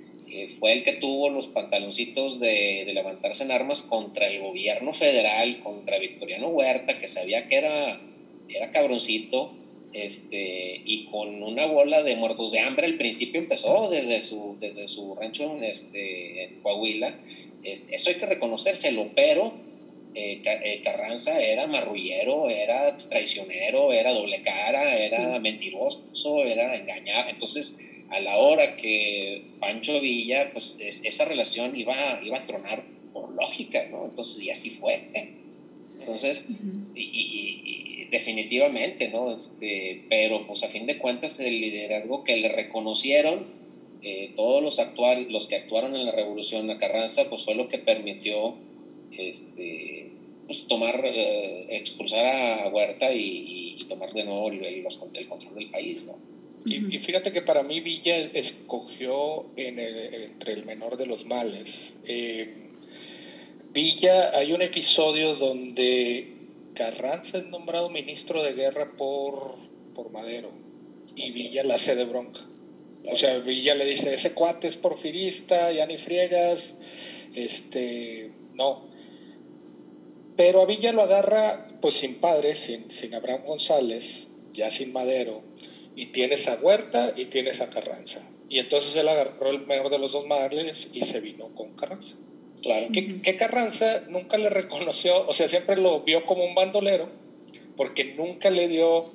fue el que tuvo los pantaloncitos de, levantarse en armas contra el gobierno federal, contra Victoriano Huerta, que sabía que era, era cabroncito, este, y con una bola de muertos de hambre al principio empezó desde su, desde su rancho en, este, en Coahuila, eso hay que reconocérselo, pero eh, eh, Carranza era marrullero, era traicionero, era doble cara, era mentiroso, era engañado. Entonces, a la hora que Pancho Villa, pues esa relación iba, iba a tronar por lógica, ¿no? Entonces, y así fue. Entonces, y, definitivamente, ¿no? Este, pero pues a fin de cuentas el liderazgo que le reconocieron eh, todos los, actuar, los que actuaron en la revolución a Carranza, pues fue lo que permitió este, pues, tomar, eh, expulsar a Huerta y, tomar de nuevo el, el, control del país, ¿no? Y, fíjate que para mí Villa escogió en entre el menor de los males. Eh, Villa, hay un episodio donde Carranza es nombrado ministro de guerra por, por Madero y Villa la hace de bronca. O sea, Villa le dice, ese cuate es porfirista, ya ni friegas, este, no. Pero a Villa lo agarra pues sin padre, sin, sin Abraham González, ya sin Madero, y tienes a Huerta y tienes a Carranza. Y entonces él agarró el menor de los dos madres y se vino con Carranza. Claro. Que, Carranza nunca le reconoció, o sea, siempre lo vio como un bandolero, porque nunca le dio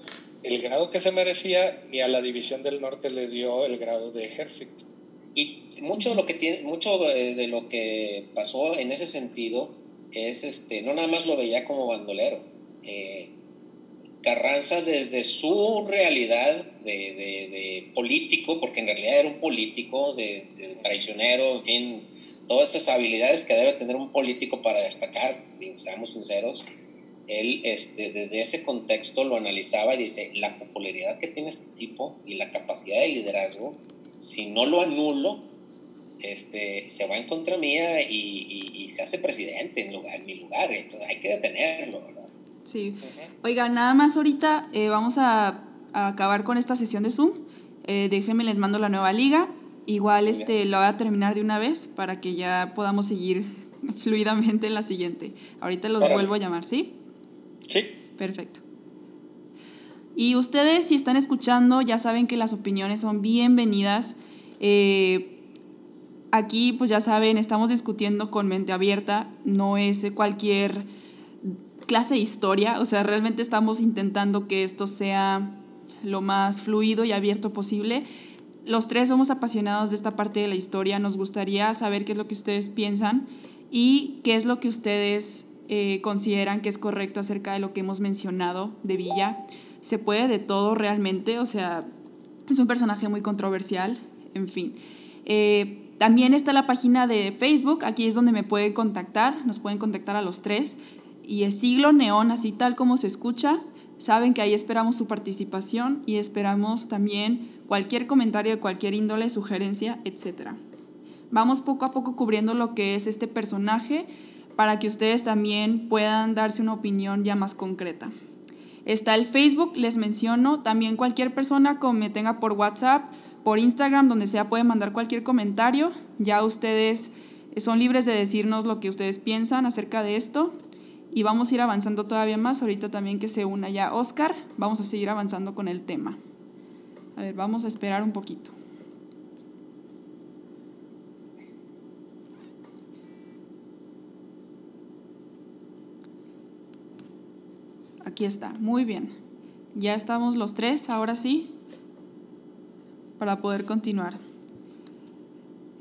el grado que se merecía, ni a la División del Norte le dio el grado de ejército. Y mucho de lo que tiene, mucho de lo que pasó en ese sentido es este, no nada más lo veía como bandolero. Eh, Carranza desde su realidad de, político, porque en realidad era un político, de, traicionero, en fin, todas estas habilidades que debe tener un político para destacar, seamos sinceros, él este, desde ese contexto lo analizaba y dice, la popularidad que tiene este tipo y la capacidad de liderazgo, si no lo anulo, este, se va en contra mía y, se hace presidente en, lugar, en mi lugar, entonces hay que detenerlo, ¿verdad? Sí. Oiga, nada más ahorita eh, vamos a, acabar con esta sesión de Zoom. Eh, déjenme, les mando la nueva liga. Igual este, lo voy a terminar de una vez para que ya podamos seguir fluidamente en la siguiente. Ahorita los vuelvo a llamar, ¿sí? Sí. Perfecto. Y ustedes, si están escuchando, ya saben que las opiniones son bienvenidas. Eh, aquí, pues ya saben, estamos discutiendo con mente abierta, no es cualquier clase de historia, o sea, realmente estamos intentando que esto sea lo más fluido y abierto posible. Los tres somos apasionados de esta parte de la historia, nos gustaría saber qué es lo que ustedes piensan y qué es lo que ustedes eh, consideran que es correcto acerca de lo que hemos mencionado de Villa. Se puede de todo realmente, o sea, es un personaje muy controversial, en fin. Eh, también está la página de Facebook, aquí es donde me pueden contactar, nos pueden contactar a los tres y es Siglo Neón, así tal como se escucha. Saben que ahí esperamos su participación y esperamos también cualquier comentario de cualquier índole, sugerencia, etc. Vamos poco a poco cubriendo lo que es este personaje para que ustedes también puedan darse una opinión ya más concreta. Está el Facebook, les menciono, también cualquier persona que me tenga por WhatsApp, por Instagram, donde sea, puede mandar cualquier comentario. Ya ustedes son libres de decirnos lo que ustedes piensan acerca de esto y vamos a ir avanzando todavía más. Ahorita también que se una ya Oscar, vamos a seguir avanzando con el tema. A ver, vamos a esperar un poquito. Aquí está, muy bien. Ya estamos los tres, ahora sí, para poder continuar.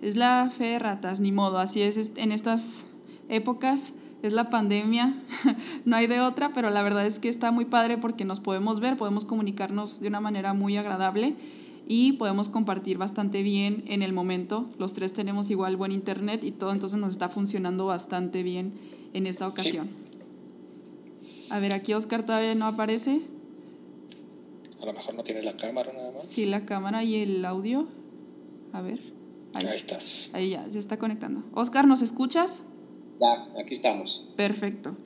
Es la fe de ratas, ni modo, así es en estas épocas es la pandemia, no hay de otra, pero la verdad es que está muy padre porque nos podemos ver, podemos comunicarnos de una manera muy agradable y podemos compartir bastante bien en el momento. Los tres tenemos igual buen internet y todo, entonces nos está funcionando bastante bien en esta ocasión. A ver, aquí Oscar todavía no aparece. A lo mejor no tiene la cámara nada más. Sí, la cámara y el audio. A ver. Ahí, ahí estás. Ahí ya, se está conectando. Oscar, ¿nos escuchas? Ya, aquí estamos. Perfecto.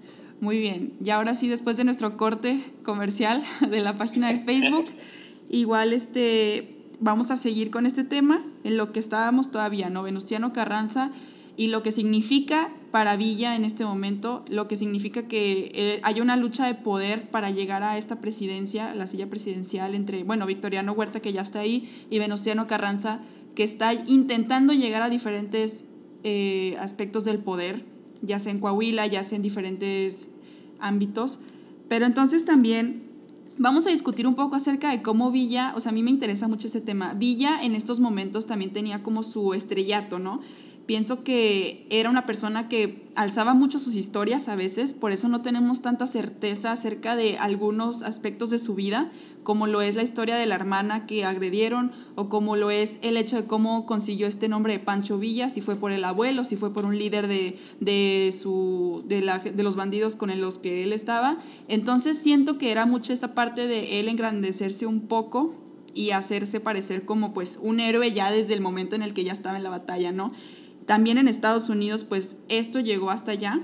Muy bien. Y ahora sí, después de nuestro corte comercial de la página de Facebook, igual este, vamos a seguir con este tema, en lo que estábamos todavía, ¿no? Venustiano Carranza y lo que significa para Villa en este momento, lo que significa que eh, hay una lucha de poder para llegar a esta presidencia, la silla presidencial entre, bueno, Victoriano Huerta que ya está ahí y Venustiano Carranza que está intentando llegar a diferentes eh, aspectos del poder, ya sea en Coahuila, ya sea en diferentes ámbitos. Pero entonces también vamos a discutir un poco acerca de cómo Villa, o sea, a mí me interesa mucho este tema. Villa en estos momentos también tenía como su estrellato, ¿no? Pienso que era una persona que alzaba mucho sus historias a veces, por eso no tenemos tanta certeza acerca de algunos aspectos de su vida, como lo es la historia de la hermana que agredieron o como lo es el hecho de cómo consiguió este nombre de Pancho Villa, si fue por el abuelo, si fue por un líder de, de, su, de, la, de los bandidos con los que él estaba. Entonces siento que era mucho esa parte de él engrandecerse un poco y hacerse parecer como pues un héroe ya desde el momento en el que ya estaba en la batalla, ¿no? También en Estados Unidos, pues esto llegó hasta allá.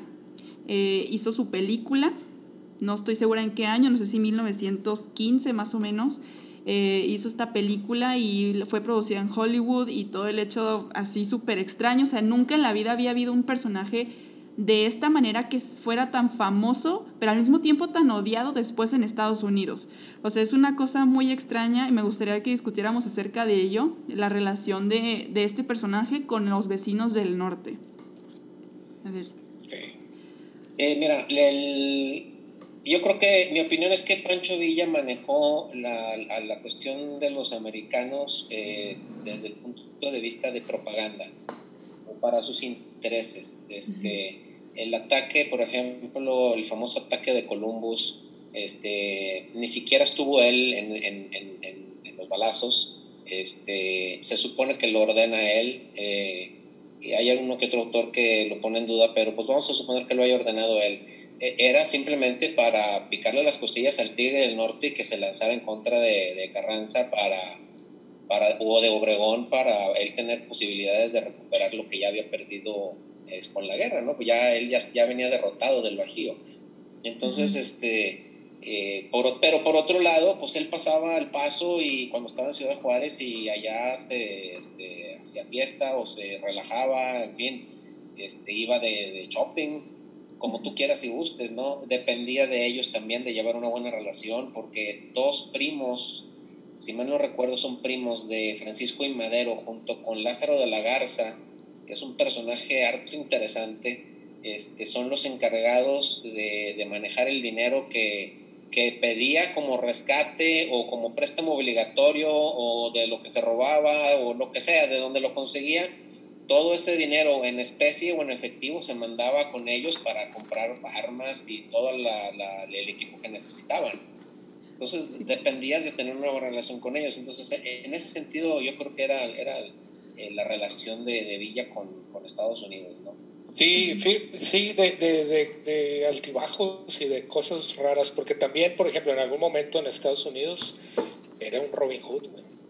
Eh, hizo su película, no estoy segura en qué año, no sé si 1915 más o menos. Eh, hizo esta película y fue producida en Hollywood y todo el hecho así súper extraño. O sea, nunca en la vida había habido un personaje de esta manera que fuera tan famoso, pero al mismo tiempo tan odiado después en Estados Unidos. O sea, es una cosa muy extraña y me gustaría que discutiéramos acerca de ello, la relación de, este personaje con los vecinos del norte. A ver. Eh, mira, yo creo que mi opinión es que Pancho Villa manejó la, la cuestión de los americanos eh, desde el punto de vista de propaganda, para sus intereses. Este, el ataque, por ejemplo, el famoso ataque de Columbus, este, ni siquiera estuvo él en, los balazos, este, se supone que lo ordena él, eh, hay alguno que otro autor que lo pone en duda, pero pues vamos a suponer que lo haya ordenado él. E, era simplemente para picarle las costillas al Tigre del Norte y que se lanzara en contra de, Carranza para, para, o de Obregón para él tener posibilidades de recuperar lo que ya había perdido es con la guerra, ¿no? Pues ya él ya, ya venía derrotado del Bajío. Entonces, este, eh, por, pero por otro lado, pues él pasaba el paso y cuando estaba en Ciudad Juárez y allá se este, hacía fiesta o se relajaba, en fin, este, iba de, de, shopping, como tú quieras y gustes, ¿no? Dependía de ellos también de llevar una buena relación porque dos primos, si mal no recuerdo, son primos de Francisco y Madero junto con Lázaro de la Garza, que es un personaje harto interesante, este, son los encargados de, manejar el dinero que, pedía como rescate o como préstamo obligatorio o de lo que se robaba o lo que sea, de donde lo conseguía. Todo ese dinero en especie o en efectivo se mandaba con ellos para comprar armas y todo el equipo que necesitaban. Entonces dependía de tener una buena relación con ellos. Entonces en ese sentido yo creo que era, era eh, la relación de, de Villa con, con, Estados Unidos, ¿no? Sí, sí, sí de, de, de, altibajos y de cosas raras, porque también, por ejemplo, en algún momento en Estados Unidos era un Robin Hood,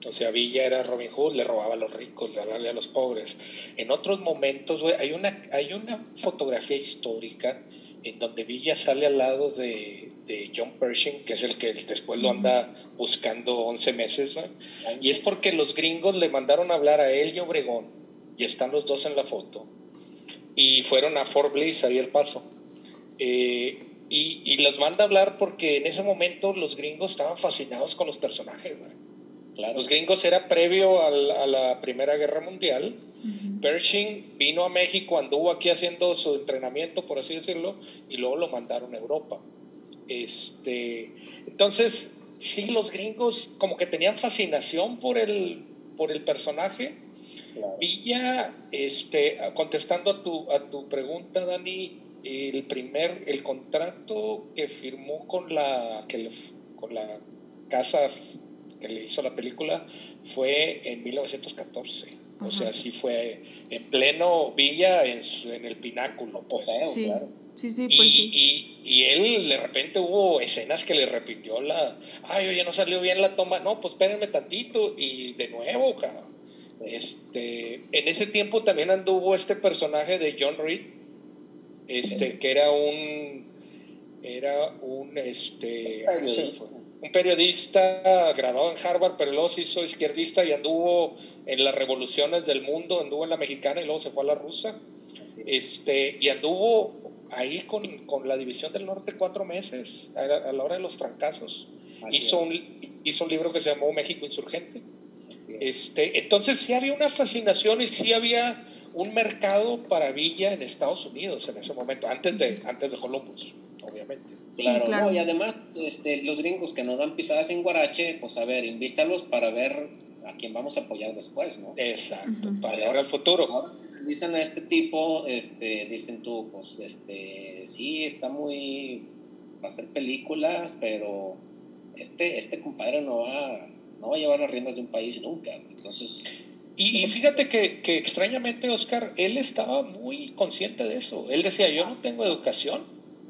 O sea, Villa era Robin Hood, le robaba a los ricos, le robaba a los pobres. En otros momentos, hay una, hay una fotografía histórica en donde Villa sale al lado de, de John Pershing, que es el que después lo anda buscando 11 meses, y es porque los gringos le mandaron a hablar a él y Obregón, y están los dos en la foto, y fueron a Fort Bliss, ahí el paso. Eh, y, y, los manda a hablar porque en ese momento los gringos estaban fascinados con los personajes. Los gringos era previo a la, Primera Guerra Mundial. Pershing vino a México, anduvo aquí haciendo su entrenamiento, por así decirlo, y luego lo mandaron a Europa. Este, entonces, sí, los gringos como que tenían fascinación por el, por el personaje. Villa, este, contestando a tu, a tu pregunta, Dani, el primer, el contrato que firmó con la, que con la casa que le hizo la película fue en 1914. O sea, sí fue en pleno Villa, en, en el pináculo. Pues, claro. Sí, sí, pues y, sí. Y, él de repente hubo escenas que le repitió la, ay, oye, no salió bien la toma, no, pues espérenme tantito y de nuevo, Este, en ese tiempo también anduvo este personaje de John Reed, este, que era un, era un, este, un periodista. Graduado en Harvard, pero luego se hizo izquierdista y anduvo en las revoluciones del mundo, anduvo en la mexicana y luego se fue a la rusa. Este, y anduvo ahí con, con, la División del Norte cuatro meses, a la, hora de los trancazos. Hizo un, hizo un libro que se llamó México Insurgente. Este, entonces sí había una fascinación y sí había un mercado para Villa en Estados Unidos en ese momento, antes de, antes de Columbus, obviamente. Claro, y además este, los gringos que nos dan pisadas en Guarache, pues a ver, invítalos para ver a quién vamos a apoyar después, ¿no? Exacto, para ahora el futuro. Dicen a este tipo, este, dicen tú, pues este, sí, está muy, va a hacer películas, pero este, este compadre no va, no va a llevar las riendas de un país nunca, entonces... Y, fíjate que, que, extrañamente, Oscar, él estaba muy consciente de eso. Él decía, yo no tengo educación,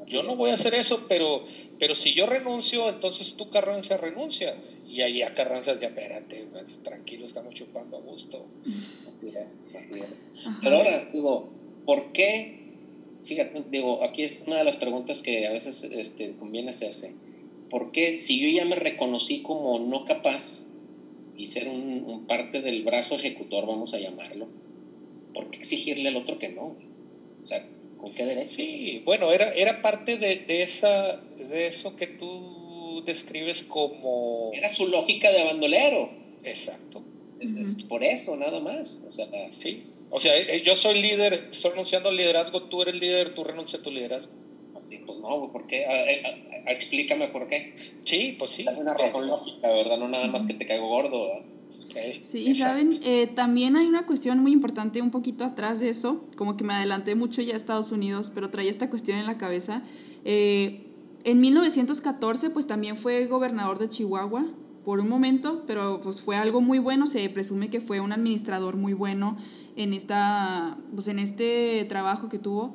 yo no voy a hacer eso, pero, pero si yo renuncio, entonces tú Carranza renuncia. Y ahí a Carranza decía, espérate, pues, tranquilo, estamos chupando a gusto. Así es, así es. Pero ahora, digo, ¿por qué? Fíjate, digo, aquí es una de las preguntas que a veces este, conviene hacerse. ¿Por qué si yo ya me reconocí como no capaz y ser un, parte del brazo ejecutor, vamos a llamarlo, ¿por qué exigirle al otro que no? O sea, ¿Con qué derecho? Sí, bueno, era, era parte de, de, esa, de eso que tú describes como... Era su lógica de bandolero. Exacto. Es, por eso, nada más. O sea, sí. O sea, eh, yo soy líder, estoy renunciando al liderazgo, tú eres líder, tú renuncias a tu liderazgo. Así, pues no, ¿por qué? explícame por qué. Sí, pues sí. Hay una razón lógica, ¿verdad? No nada más que te caigo gordo, ¿verdad? Sí, y saben, eh, también hay una cuestión muy importante un poquito atrás de eso, como que me adelanté mucho ya a Estados Unidos, pero traía esta cuestión en la cabeza. Eh, en 1914, pues también fue gobernador de Chihuahua por un momento, pero pues fue algo muy bueno, se presume que fue un administrador muy bueno en, esta, pues, en este trabajo que tuvo.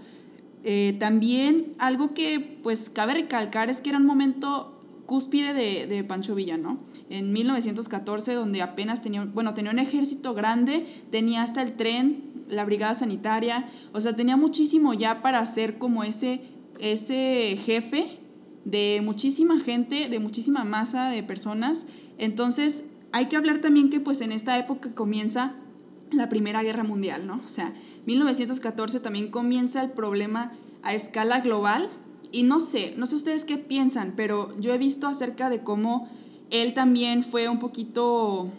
Eh, también algo que pues cabe recalcar es que era un momento cúspide de, Pancho Villa, ¿no? En 1914, donde apenas tenía, bueno, tenía un ejército grande, tenía hasta el tren, la brigada sanitaria, o sea, tenía muchísimo ya para ser como ese, ese jefe de muchísima gente, de muchísima masa de personas. Entonces, hay que hablar también que pues en esta época comienza la Primera Guerra Mundial, ¿no? O sea, 1914 también comienza el problema a escala global y no sé, no sé ustedes qué piensan, pero yo he visto acerca de cómo él también fue un poquito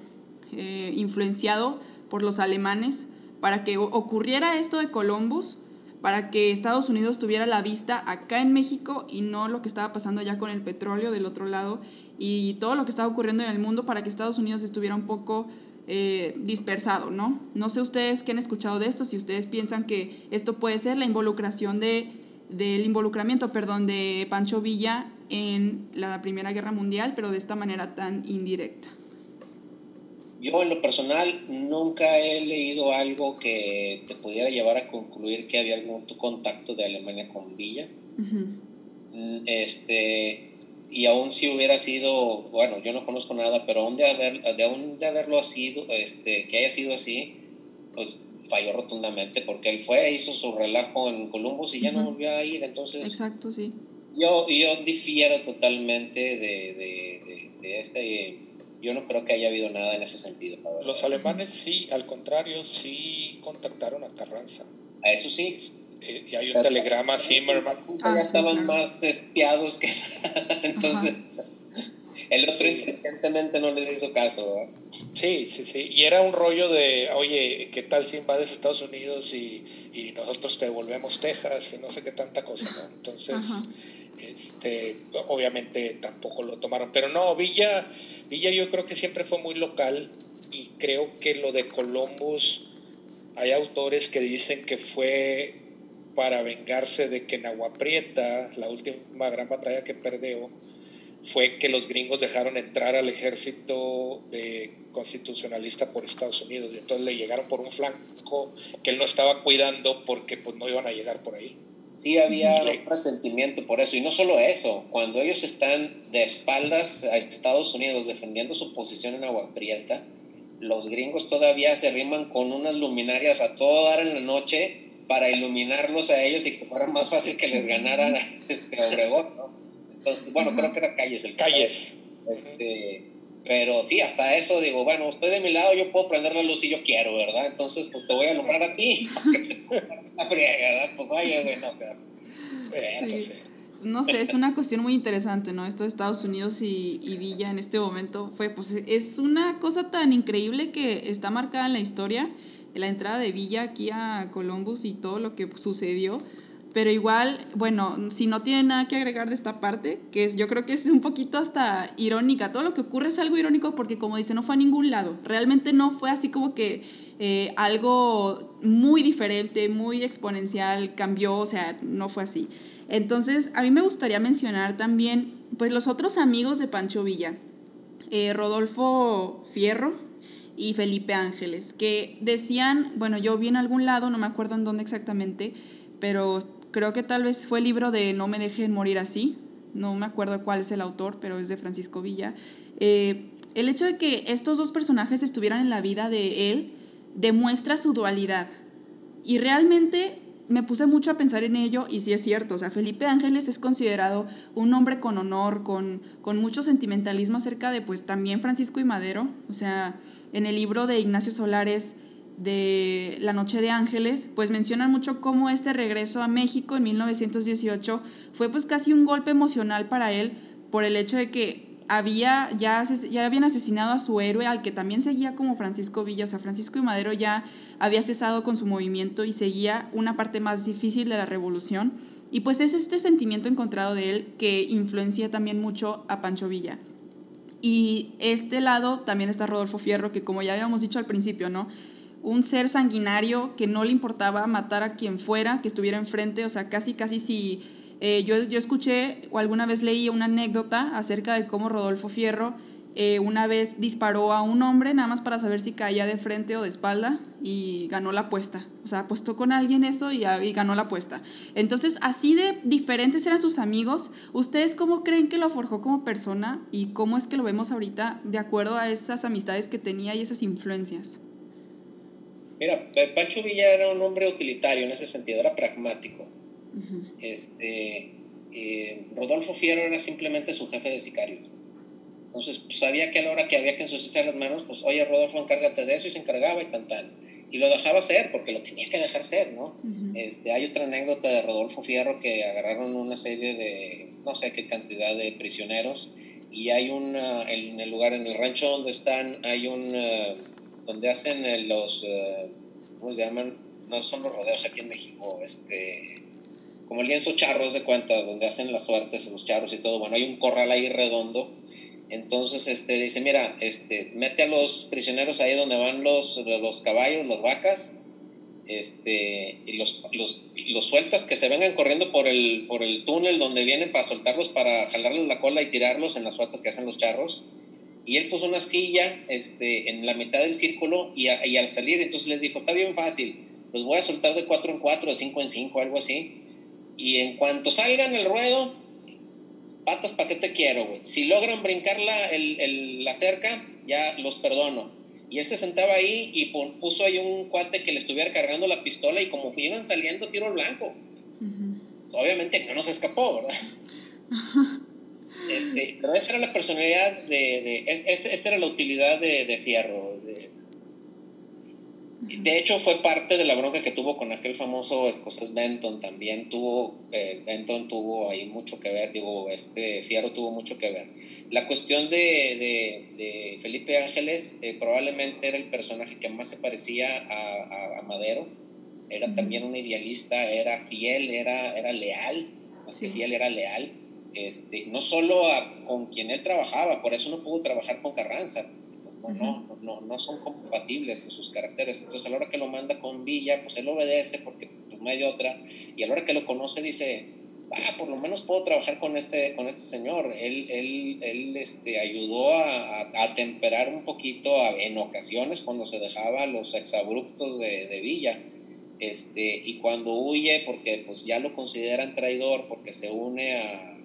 eh, influenciado por los alemanes para que ocurriera esto de Columbus, para que Estados Unidos tuviera la vista acá en México y no lo que estaba pasando ya con el petróleo del otro lado y todo lo que estaba ocurriendo en el mundo para que Estados Unidos estuviera un poco eh, dispersado, ¿no? No sé ustedes qué han escuchado de esto, si ustedes piensan que esto puede ser la involucración de del involucramiento, perdón, de Pancho Villa en la Primera Guerra Mundial, pero de esta manera tan indirecta. Yo en lo personal nunca he leído algo que te pudiera llevar a concluir que había algún contacto de Alemania con Villa. Mm, este, y aún si hubiera sido, bueno, yo no conozco nada, pero aún de, haber, de, aún de haberlo sido, este, que haya sido así, pues falló rotundamente porque él fue, hizo su relajo en Columbus y ya no volvió a ir. Entonces, exacto, sí. Yo, yo difiero totalmente de, de, de, ese. Yo no creo que haya habido nada en ese sentido. Los alemanes sí, al contrario, sí contactaron a Carranza. A eso sí. Eh, y hay un telegrama a Zimmerman. ya estaban más espiados que entonces el otro inteligentemente no les hizo caso, Sí, sí, sí. Y era un rollo de, oye, ¿qué tal si invades Estados Unidos y, y nosotros te devolvemos Texas y no sé qué tanta cosa, ¿no? Entonces, este, obviamente tampoco lo tomaron. Pero no, Villa, Villa yo creo que siempre fue muy local y creo que lo de Columbus, hay autores que dicen que fue para vengarse de que en Agua Prieta, la última gran batalla que perdió, fue que los gringos dejaron entrar al ejército constitucionalista por Estados Unidos y entonces le llegaron por un flanco que él no estaba cuidando porque pues no iban a llegar por ahí. Sí, había un resentimiento por eso. Y no solo eso, cuando ellos están de espaldas a Estados Unidos defendiendo su posición en Agua Prieta, los gringos todavía se arriman con unas luminarias a todo dar en la noche para iluminarlos a ellos y que fuera más fácil que les ganaran a este Obregón, ¿no? Entonces, bueno, creo que era Calles el Calles. Este, pero sí, hasta eso digo, bueno, estoy de mi lado, yo puedo prender la luz si yo quiero, ¿verdad? Entonces, pues te voy a alumbrar a ti. la friega, ¿verdad? Pues oye, güey, no seas. Sí. No sé, es una cuestión muy interesante, ¿no? Esto de Estados Unidos y, y, Villa en este momento fue, pues es una cosa tan increíble que está marcada en la historia la entrada de Villa aquí a Columbus y todo lo que sucedió. Pero igual, bueno, si no tiene nada que agregar de esta parte, que es, yo creo que es un poquito hasta irónica, todo lo que ocurre es algo irónico porque como dice, no fue a ningún lado, realmente no fue así como que eh, algo muy diferente, muy exponencial, cambió, o sea, no fue así. Entonces, a mí me gustaría mencionar también, pues los otros amigos de Pancho Villa, eh, Rodolfo Fierro y Felipe Ángeles, que decían, bueno, yo vi en algún lado, no me acuerdo en dónde exactamente, pero creo que tal vez fue el libro de No me dejen morir así, no me acuerdo cuál es el autor, pero es de Francisco Villa. Eh, el hecho de que estos dos personajes estuvieran en la vida de él demuestra su dualidad. Y realmente me puse mucho a pensar en ello y sí es cierto, o sea, Felipe Ángeles es considerado un hombre con honor, con, con mucho sentimentalismo acerca de pues también Francisco y Madero, o sea, en el libro de Ignacio Solares de La Noche de Ángeles, pues mencionan mucho cómo este regreso a México en 1918 fue pues casi un golpe emocional para él por el hecho de que había ya, ya habían asesinado a su héroe, al que también seguía como Francisco Villa, o sea, Francisco y Madero ya había cesado con su movimiento y seguía una parte más difícil de la revolución. Y pues es este sentimiento encontrado de él que influencia también mucho a Pancho Villa. Y este lado también está Rodolfo Fierro, que como ya habíamos dicho al principio, ¿no? Un ser sanguinario que no le importaba matar a quien fuera, que estuviera enfrente, o sea, casi, casi si... Eh, yo, yo escuché o alguna vez leí una anécdota acerca de cómo Rodolfo Fierro eh, una vez disparó a un hombre nada más para saber si caía de frente o de espalda y ganó la apuesta. O sea, apostó con alguien eso y, y, ganó la apuesta. Entonces, así de diferentes eran sus amigos. ¿Ustedes cómo creen que lo forjó como persona y cómo es que lo vemos ahorita de acuerdo a esas amistades que tenía y esas influencias? Mira, Pancho Villa era un hombre utilitario en ese sentido, era pragmático. este, eh, Rodolfo Fierro era simplemente su jefe de sicarios. Entonces, pues, sabía que a la hora que había que ensuciar las manos, pues, oye, Rodolfo, encárgate de eso, y se encargaba y tan, Y lo dejaba hacer, porque lo tenía que dejar ser, ¿no? este, hay otra anécdota de Rodolfo Fierro que agarraron una serie de, no sé qué cantidad de prisioneros, y hay un, en el lugar, en el rancho donde están, hay un donde hacen eh, los, eh, ¿cómo se llaman? No son los rodeos aquí en México, este, como el lienzo charros de cuenta, donde hacen las suertes, los charros y todo. Bueno, hay un corral ahí redondo. Entonces, este, dice, mira, este, mete a los prisioneros ahí donde van los, los caballos, las vacas, este, y los, los, los, sueltas que se vengan corriendo por el, por el túnel donde vienen para soltarlos, para jalarles la cola y tirarlos en las suertes que hacen los charros y él puso una silla este, en la mitad del círculo y, y, al salir entonces les dijo, está bien fácil, los voy a soltar de 4 en 4, de 5 en 5, algo así. Y en cuanto salgan el ruedo, patas para qué te quiero, güey. Si logran brincar la, el, el, la cerca, ya los perdono. Y él se sentaba ahí y puso ahí un cuate que le estuviera cargando la pistola y como iban saliendo, tiro al blanco. Obviamente no nos escapó, ¿verdad? Este, pero esa era la personalidad de, de esta era la utilidad de, de Fierro. De, de, hecho, fue parte de la bronca que tuvo con aquel famoso escocés Benton también. Tuvo, eh, Benton tuvo ahí mucho que ver, digo, este Fierro tuvo mucho que ver. La cuestión de, de Felipe Ángeles eh, probablemente era el personaje que más se parecía a, a, Madero. Era también un idealista, era fiel, era, era leal, más que fiel, era leal este, no solo con quien él trabajaba, por eso no pudo trabajar con Carranza, pues no, no, no, son compatibles en sus caracteres. Entonces, a la hora que lo manda con Villa, pues él obedece porque pues no hay otra. Y a la hora que lo conoce, dice, ah, por lo menos puedo trabajar con este, con este señor. Él, él, él este, ayudó a, a, temperar un poquito en ocasiones cuando se dejaba los exabruptos de, de Villa. Este, y cuando huye, porque pues ya lo consideran traidor, porque se une a,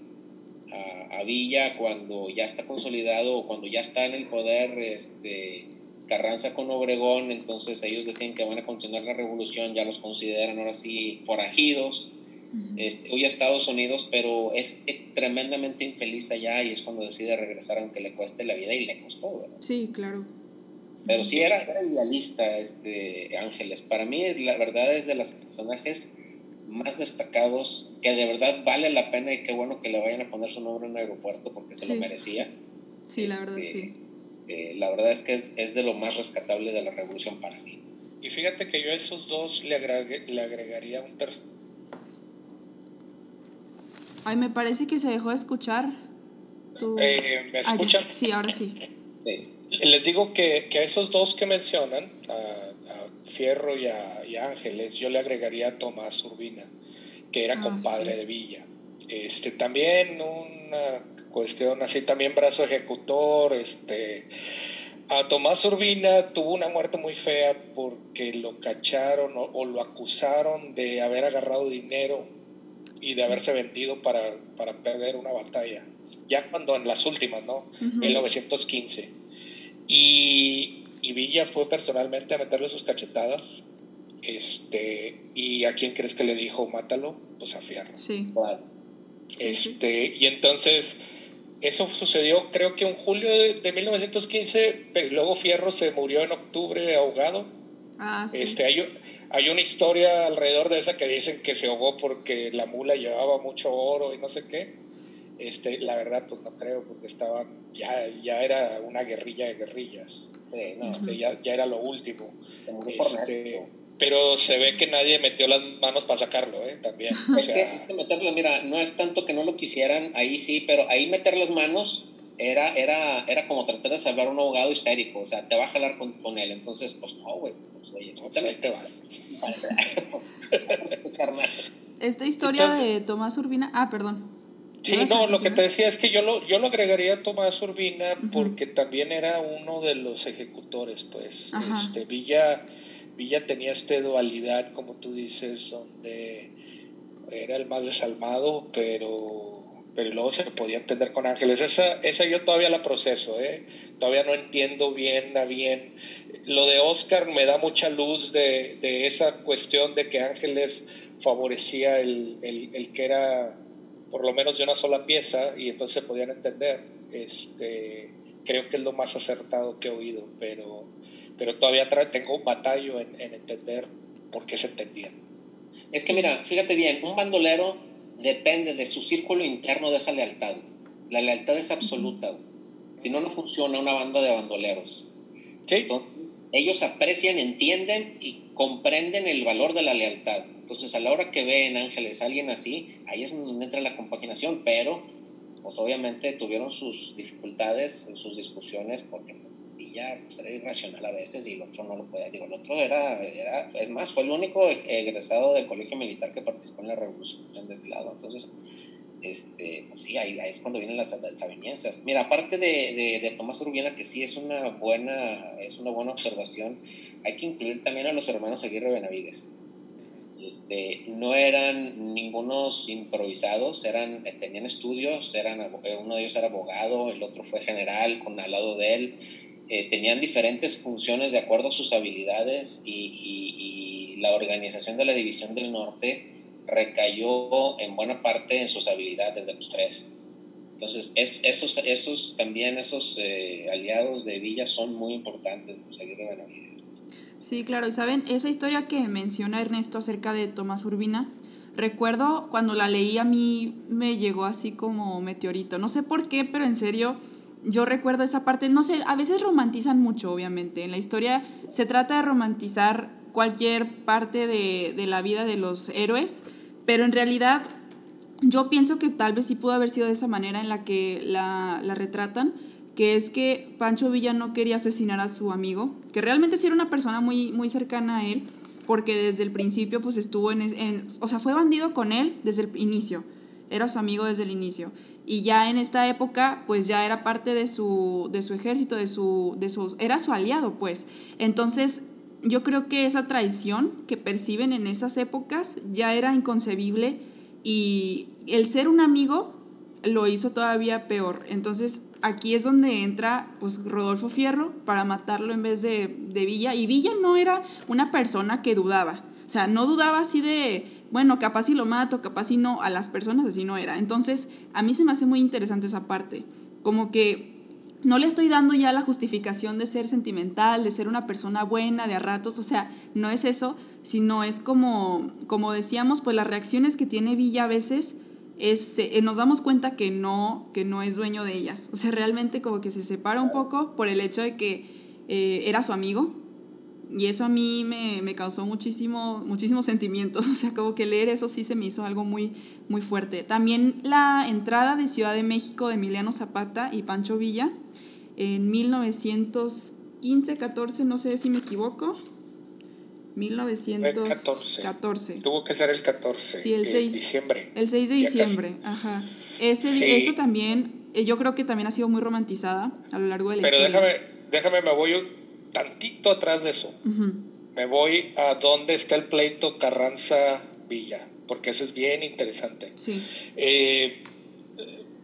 a, Villa cuando ya está consolidado o cuando ya está en el poder este, Carranza con Obregón, entonces ellos decían que van a continuar la revolución, ya los consideran ahora sí forajidos. Este, hoy a Estados Unidos, pero es tremendamente infeliz allá y es cuando decide regresar aunque le cueste la vida y le costó, Sí, claro. Pero sí era, era idealista este Ángeles. Para mí la verdad es de los personajes más destacados que de verdad vale la pena y qué bueno que le vayan a poner su nombre en un aeropuerto porque se lo merecía. Sí, la verdad este, sí. Eh, la verdad es que es, es, de lo más rescatable de la revolución para mí. Y fíjate que yo a esos dos le, le agregaría un tercer. Ay, me parece que se dejó de escuchar. Eh, ¿Me escuchan? sí, ahora sí. Les digo que, que, a esos dos que mencionan, a, Fierro y a, Ángeles, yo le agregaría a Tomás Urbina, que era ah, compadre de Villa. Este, también una cuestión así, también brazo ejecutor, este a Tomás Urbina tuvo una muerte muy fea porque lo cacharon o, lo acusaron de haber agarrado dinero y de haberse vendido para, perder una batalla. Ya cuando en las últimas, ¿no? En 1915. Y, y, Villa fue personalmente a meterle sus cachetadas. Este, ¿Y a quién crees que le dijo mátalo? Pues a Fierro. Sí. Este, y entonces eso sucedió creo que en julio de, 1915, pero luego Fierro se murió en octubre ahogado. Ah, sí. Este, hay, hay una historia alrededor de esa que dicen que se ahogó porque la mula llevaba mucho oro y no sé qué. Este, la verdad, pues no creo, porque estaban, ya, ya era una guerrilla de guerrillas. Este, ya, ya, era lo último. Este, pero se ve que nadie metió las manos para sacarlo, ¿eh? También. Es que meterlo, mira, no es tanto que no lo quisieran, ahí sí, pero ahí meter las manos era, era, era como tratar de salvar a un abogado histérico, o sea, te va a jalar con, con él, entonces, pues no, güey, pues oye, no te, te vas. Esta historia de Tomás Urbina, ah, perdón. Sí, no, lo que te decía es que yo lo, yo lo agregaría a Tomás Urbina porque también era uno de los ejecutores, pues. Este, Villa Villa tenía esta dualidad, como tú dices, donde era el más desalmado, pero, pero luego se podía entender con Ángeles. Esa, esa yo todavía la proceso, ¿eh? todavía no entiendo bien a bien. Lo de Oscar me da mucha luz de, esa cuestión de que Ángeles favorecía el, el, que era por lo menos de una sola pieza y entonces se podían entender. Este, creo que es lo más acertado que he oído, pero pero todavía tengo un batallo en, entender por qué se entendían. Es que mira, fíjate bien, un bandolero depende de su círculo interno de esa lealtad. La lealtad es absoluta. Si no, no funciona una banda de bandoleros. Entonces, ellos aprecian, entienden y comprenden el valor de la lealtad. Entonces, a la hora que ven Ángeles a alguien así, ahí es donde entra la compaginación, pero pues obviamente tuvieron sus dificultades, sus discusiones, porque ya pues, era irracional a veces y el otro no lo podía. Digo, el otro era, era, es más, fue el único egresado del colegio militar que participó en la revolución de ese lado. Entonces, este, pues sí, ahí, es cuando vienen las desavenencias. Mira, aparte de, de, Tomás Urbina, que sí es una buena, es una buena observación, hay que incluir también a los hermanos Aguirre Benavides. Este, no eran ningunos improvisados, eran, tenían estudios, eran, uno de ellos era abogado, el otro fue general con al lado de él, eh, tenían diferentes funciones de acuerdo a sus habilidades y, la organización de la División del Norte recayó en buena parte en sus habilidades de los tres. Entonces, es, esos, esos también, esos eh, aliados de Villa son muy importantes, en la. Sí, claro, y saben, esa historia que menciona Ernesto acerca de Tomás Urbina, recuerdo cuando la leí a mí me llegó así como meteorito. No sé por qué, pero en serio yo recuerdo esa parte, no sé, a veces romantizan mucho, obviamente. En la historia se trata de romantizar cualquier parte de, de, la vida de los héroes, pero en realidad yo pienso que tal vez sí pudo haber sido de esa manera en la que la, la retratan, que es que Pancho Villa no quería asesinar a su amigo, que realmente sí era una persona muy, muy cercana a él, porque desde el principio pues estuvo en, en, o sea, fue bandido con él desde el inicio, era su amigo desde el inicio y ya en esta época pues ya era parte de su, de su ejército, de su, de sus, era su aliado pues. Entonces yo creo que esa traición que perciben en esas épocas ya era inconcebible y el ser un amigo lo hizo todavía peor. Entonces aquí es donde entra pues Rodolfo Fierro para matarlo en vez de, de Villa. Y Villa no era una persona que dudaba, o sea, no dudaba así de bueno, capaz si lo mato, capaz si no, a las personas así no era. Entonces, a mí se me hace muy interesante esa parte, como que no le estoy dando ya la justificación de ser sentimental, de ser una persona buena, de a ratos, o sea, no es eso, sino es como, como decíamos, pues las reacciones que tiene Villa a veces, es, eh, nos damos cuenta que no, que no es dueño de ellas. O sea, realmente como que se separa un poco por el hecho de que eh, era su amigo, Y eso a mí me, me, causó muchísimo, muchísimos sentimientos, o sea, como que leer eso sí se me hizo algo muy, muy fuerte. También la entrada de Ciudad de México de Emiliano Zapata y Pancho Villa en 1915, 14, no sé si me equivoco. 1914. Tuvo que ser el 14. Sí, el 6 de diciembre. El 6 de diciembre, ajá. Ese, Eso también, eh, yo creo que también ha sido muy romantizada a lo largo de la Pero historia. déjame, déjame, me voy tantito atrás de eso. Me voy a dónde está el pleito Carranza-Villa, porque eso es bien interesante. Sí. Eh,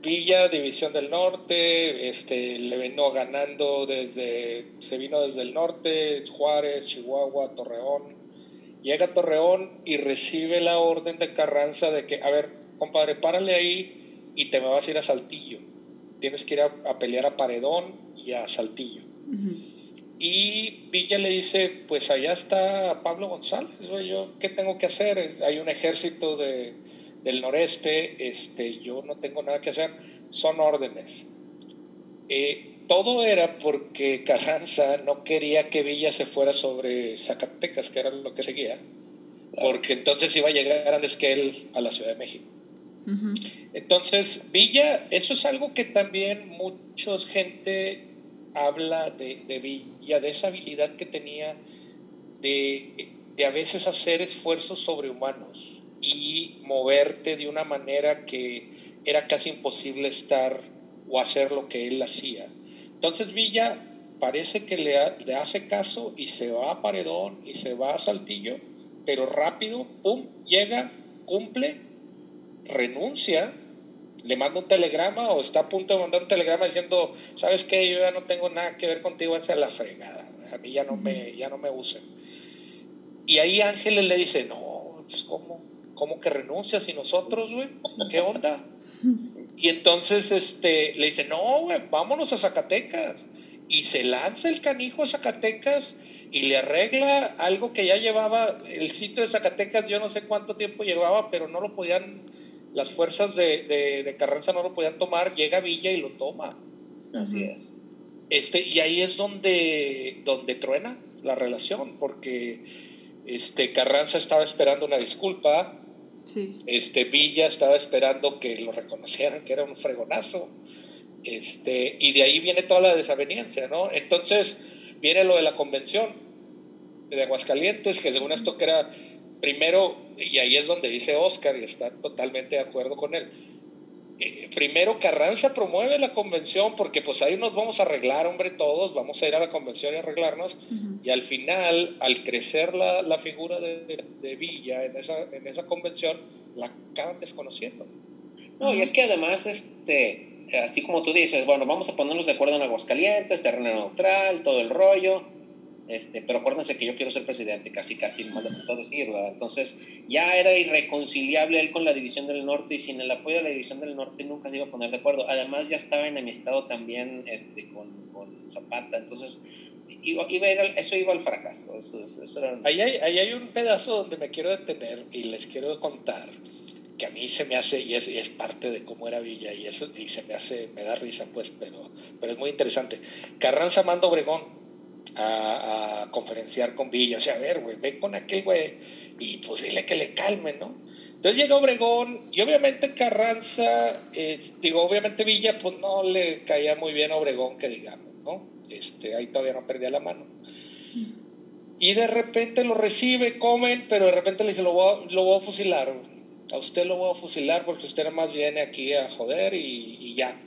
Villa, División del Norte, este, le vino ganando desde, se vino desde el norte, Juárez, Chihuahua, Torreón. Llega a Torreón y recibe la orden de Carranza de que, a ver, compadre, párale ahí y te me vas a ir a Saltillo. Tienes que ir a, pelear a Paredón y a Saltillo. Y Villa le dice, pues allá está Pablo González, yo, ¿qué tengo que hacer? Hay un ejército de, del noreste, este, yo no tengo nada que hacer, son órdenes. Eh, todo era porque Carranza no quería que Villa se fuera sobre Zacatecas, que era lo que seguía, porque entonces iba a llegar antes que él a la Ciudad de México. Entonces, Villa, eso es algo que también mucha gente habla de, de, Villa, de esa habilidad que tenía de, de a veces hacer esfuerzos sobrehumanos y moverte de una manera que era casi imposible estar o hacer lo que él hacía. Entonces Villa parece que le, le, hace caso y se va a Paredón y se va a Saltillo, pero rápido, pum, llega, cumple, renuncia, le manda un telegrama o está a punto de mandar un telegrama diciendo, sabes qué, yo ya no tengo nada que ver contigo, hacia la fregada, a mí ya no me, ya no me usen. Y ahí Ángeles le dice, no, pues cómo, ¿cómo que renuncias y nosotros, güey? ¿Qué onda? Y entonces este, le dice, no, güey, vámonos a Zacatecas. Y se lanza el canijo a Zacatecas y le arregla algo que ya llevaba, el sitio de Zacatecas, yo no sé cuánto tiempo llevaba, pero no lo podían, las fuerzas de, de, Carranza no lo podían tomar, llega Villa y lo toma. Así es. Este, y ahí es donde, donde truena la relación, porque este, Carranza estaba esperando una disculpa, este, Villa estaba esperando que lo reconocieran, que era un fregonazo. Este, y de ahí viene toda la desaveniencia, ¿no? Entonces viene lo de la convención de Aguascalientes, que según esto que era primero, y ahí es donde dice Oscar, y está totalmente de acuerdo con él, eh, primero Carranza promueve la convención porque pues ahí nos vamos a arreglar, hombre, todos, vamos a ir a la convención y arreglarnos. Y al final, al crecer la, la figura de, de, Villa en esa, en esa convención, la acaban desconociendo. No, y es que además, este, así como tú dices, bueno, vamos a ponernos de acuerdo en Aguascalientes, terreno neutral, todo el rollo este, pero acuérdense que yo quiero ser presidente, casi, casi, más de decir, ¿verdad? Entonces, ya era irreconciliable él con la División del Norte y sin el apoyo de la División del Norte nunca se iba a poner de acuerdo. Además, ya estaba enemistado también este, con, con Zapata, entonces, iba, iba eso iba al fracaso. ahí, hay, ahí hay un pedazo donde me quiero detener y les quiero contar que a mí se me hace, y es, es, parte de cómo era Villa, y eso y se me hace, me da risa, pues, pero, pero es muy interesante. Carranza manda Obregón a, conferenciar con Villa. O sea, a ver, güey, ve con aquel güey y pues dile que le calme, ¿no? Entonces llega Obregón y obviamente Carranza, digo, obviamente Villa, pues no le caía muy bien a Obregón, que digamos, ¿no? Este, ahí todavía no perdía la mano. Y de repente lo recibe, comen, pero de repente le dice, lo voy a, lo voy a fusilar. A usted lo voy a fusilar porque usted nada más viene aquí a joder y ya.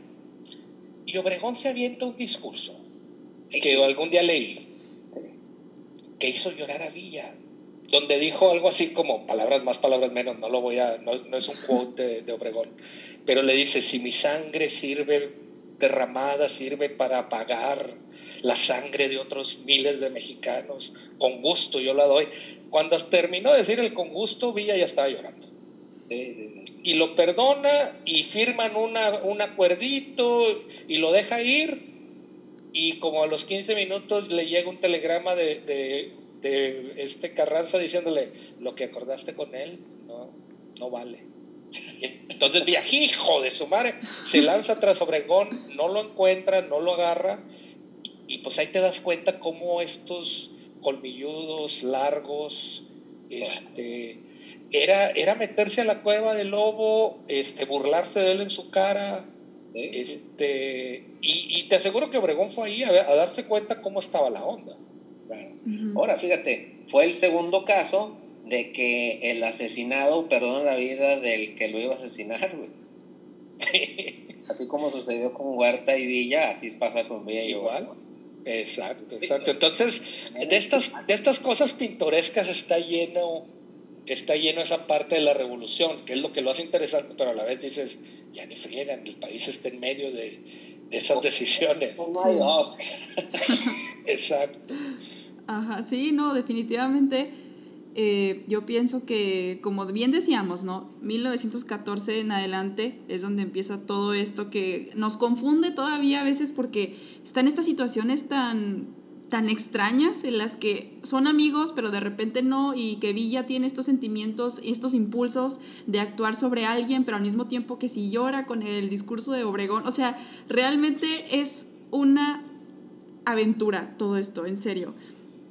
Y Obregón se avienta un discurso que algún día leí, que hizo llorar a Villa, donde dijo algo así como, palabras más, palabras menos, no lo voy a, no, es un quote de, Obregón, pero le dice, si mi sangre sirve derramada, sirve para pagar la sangre de otros miles de mexicanos, con gusto yo la doy. Cuando terminó de decir el con gusto, Villa ya estaba llorando. Y lo perdona y firman una, un acuerdito y lo deja ir y como a los 15 minutos le llega un telegrama de, de, este Carranza diciéndole, lo que acordaste con él no, no vale. Entonces hijo de su madre, se lanza tras Obregón, no lo encuentra, no lo agarra, y, pues ahí te das cuenta cómo estos colmilludos, largos, este, era, era meterse a la cueva del lobo, este, burlarse de él en su cara, este, y, te aseguro que Obregón fue ahí a, darse cuenta cómo estaba la onda. Ahora, fíjate, fue el segundo caso de que el asesinado perdona la vida del que lo iba a asesinar, así como sucedió con Huerta y Villa, así pasa con Villa y Igual. Exacto, exacto. Entonces, de estas, de estas cosas pintorescas está lleno, está lleno esa parte de la revolución, que es lo que lo hace interesante, pero a la vez dices, ya ni friegan, el país está en medio de, esas decisiones. No hay dos. exacto. Ajá, sí, no, definitivamente eh, yo pienso que, como bien decíamos, ¿no? 1914 en adelante es donde empieza todo esto que nos confunde todavía a veces porque están estas situaciones tan, tan extrañas en las que son amigos, pero de repente no, y que Villa tiene estos sentimientos y estos impulsos de actuar sobre alguien, pero al mismo tiempo que si llora con el discurso de Obregón. O sea, realmente es una aventura todo esto, en serio.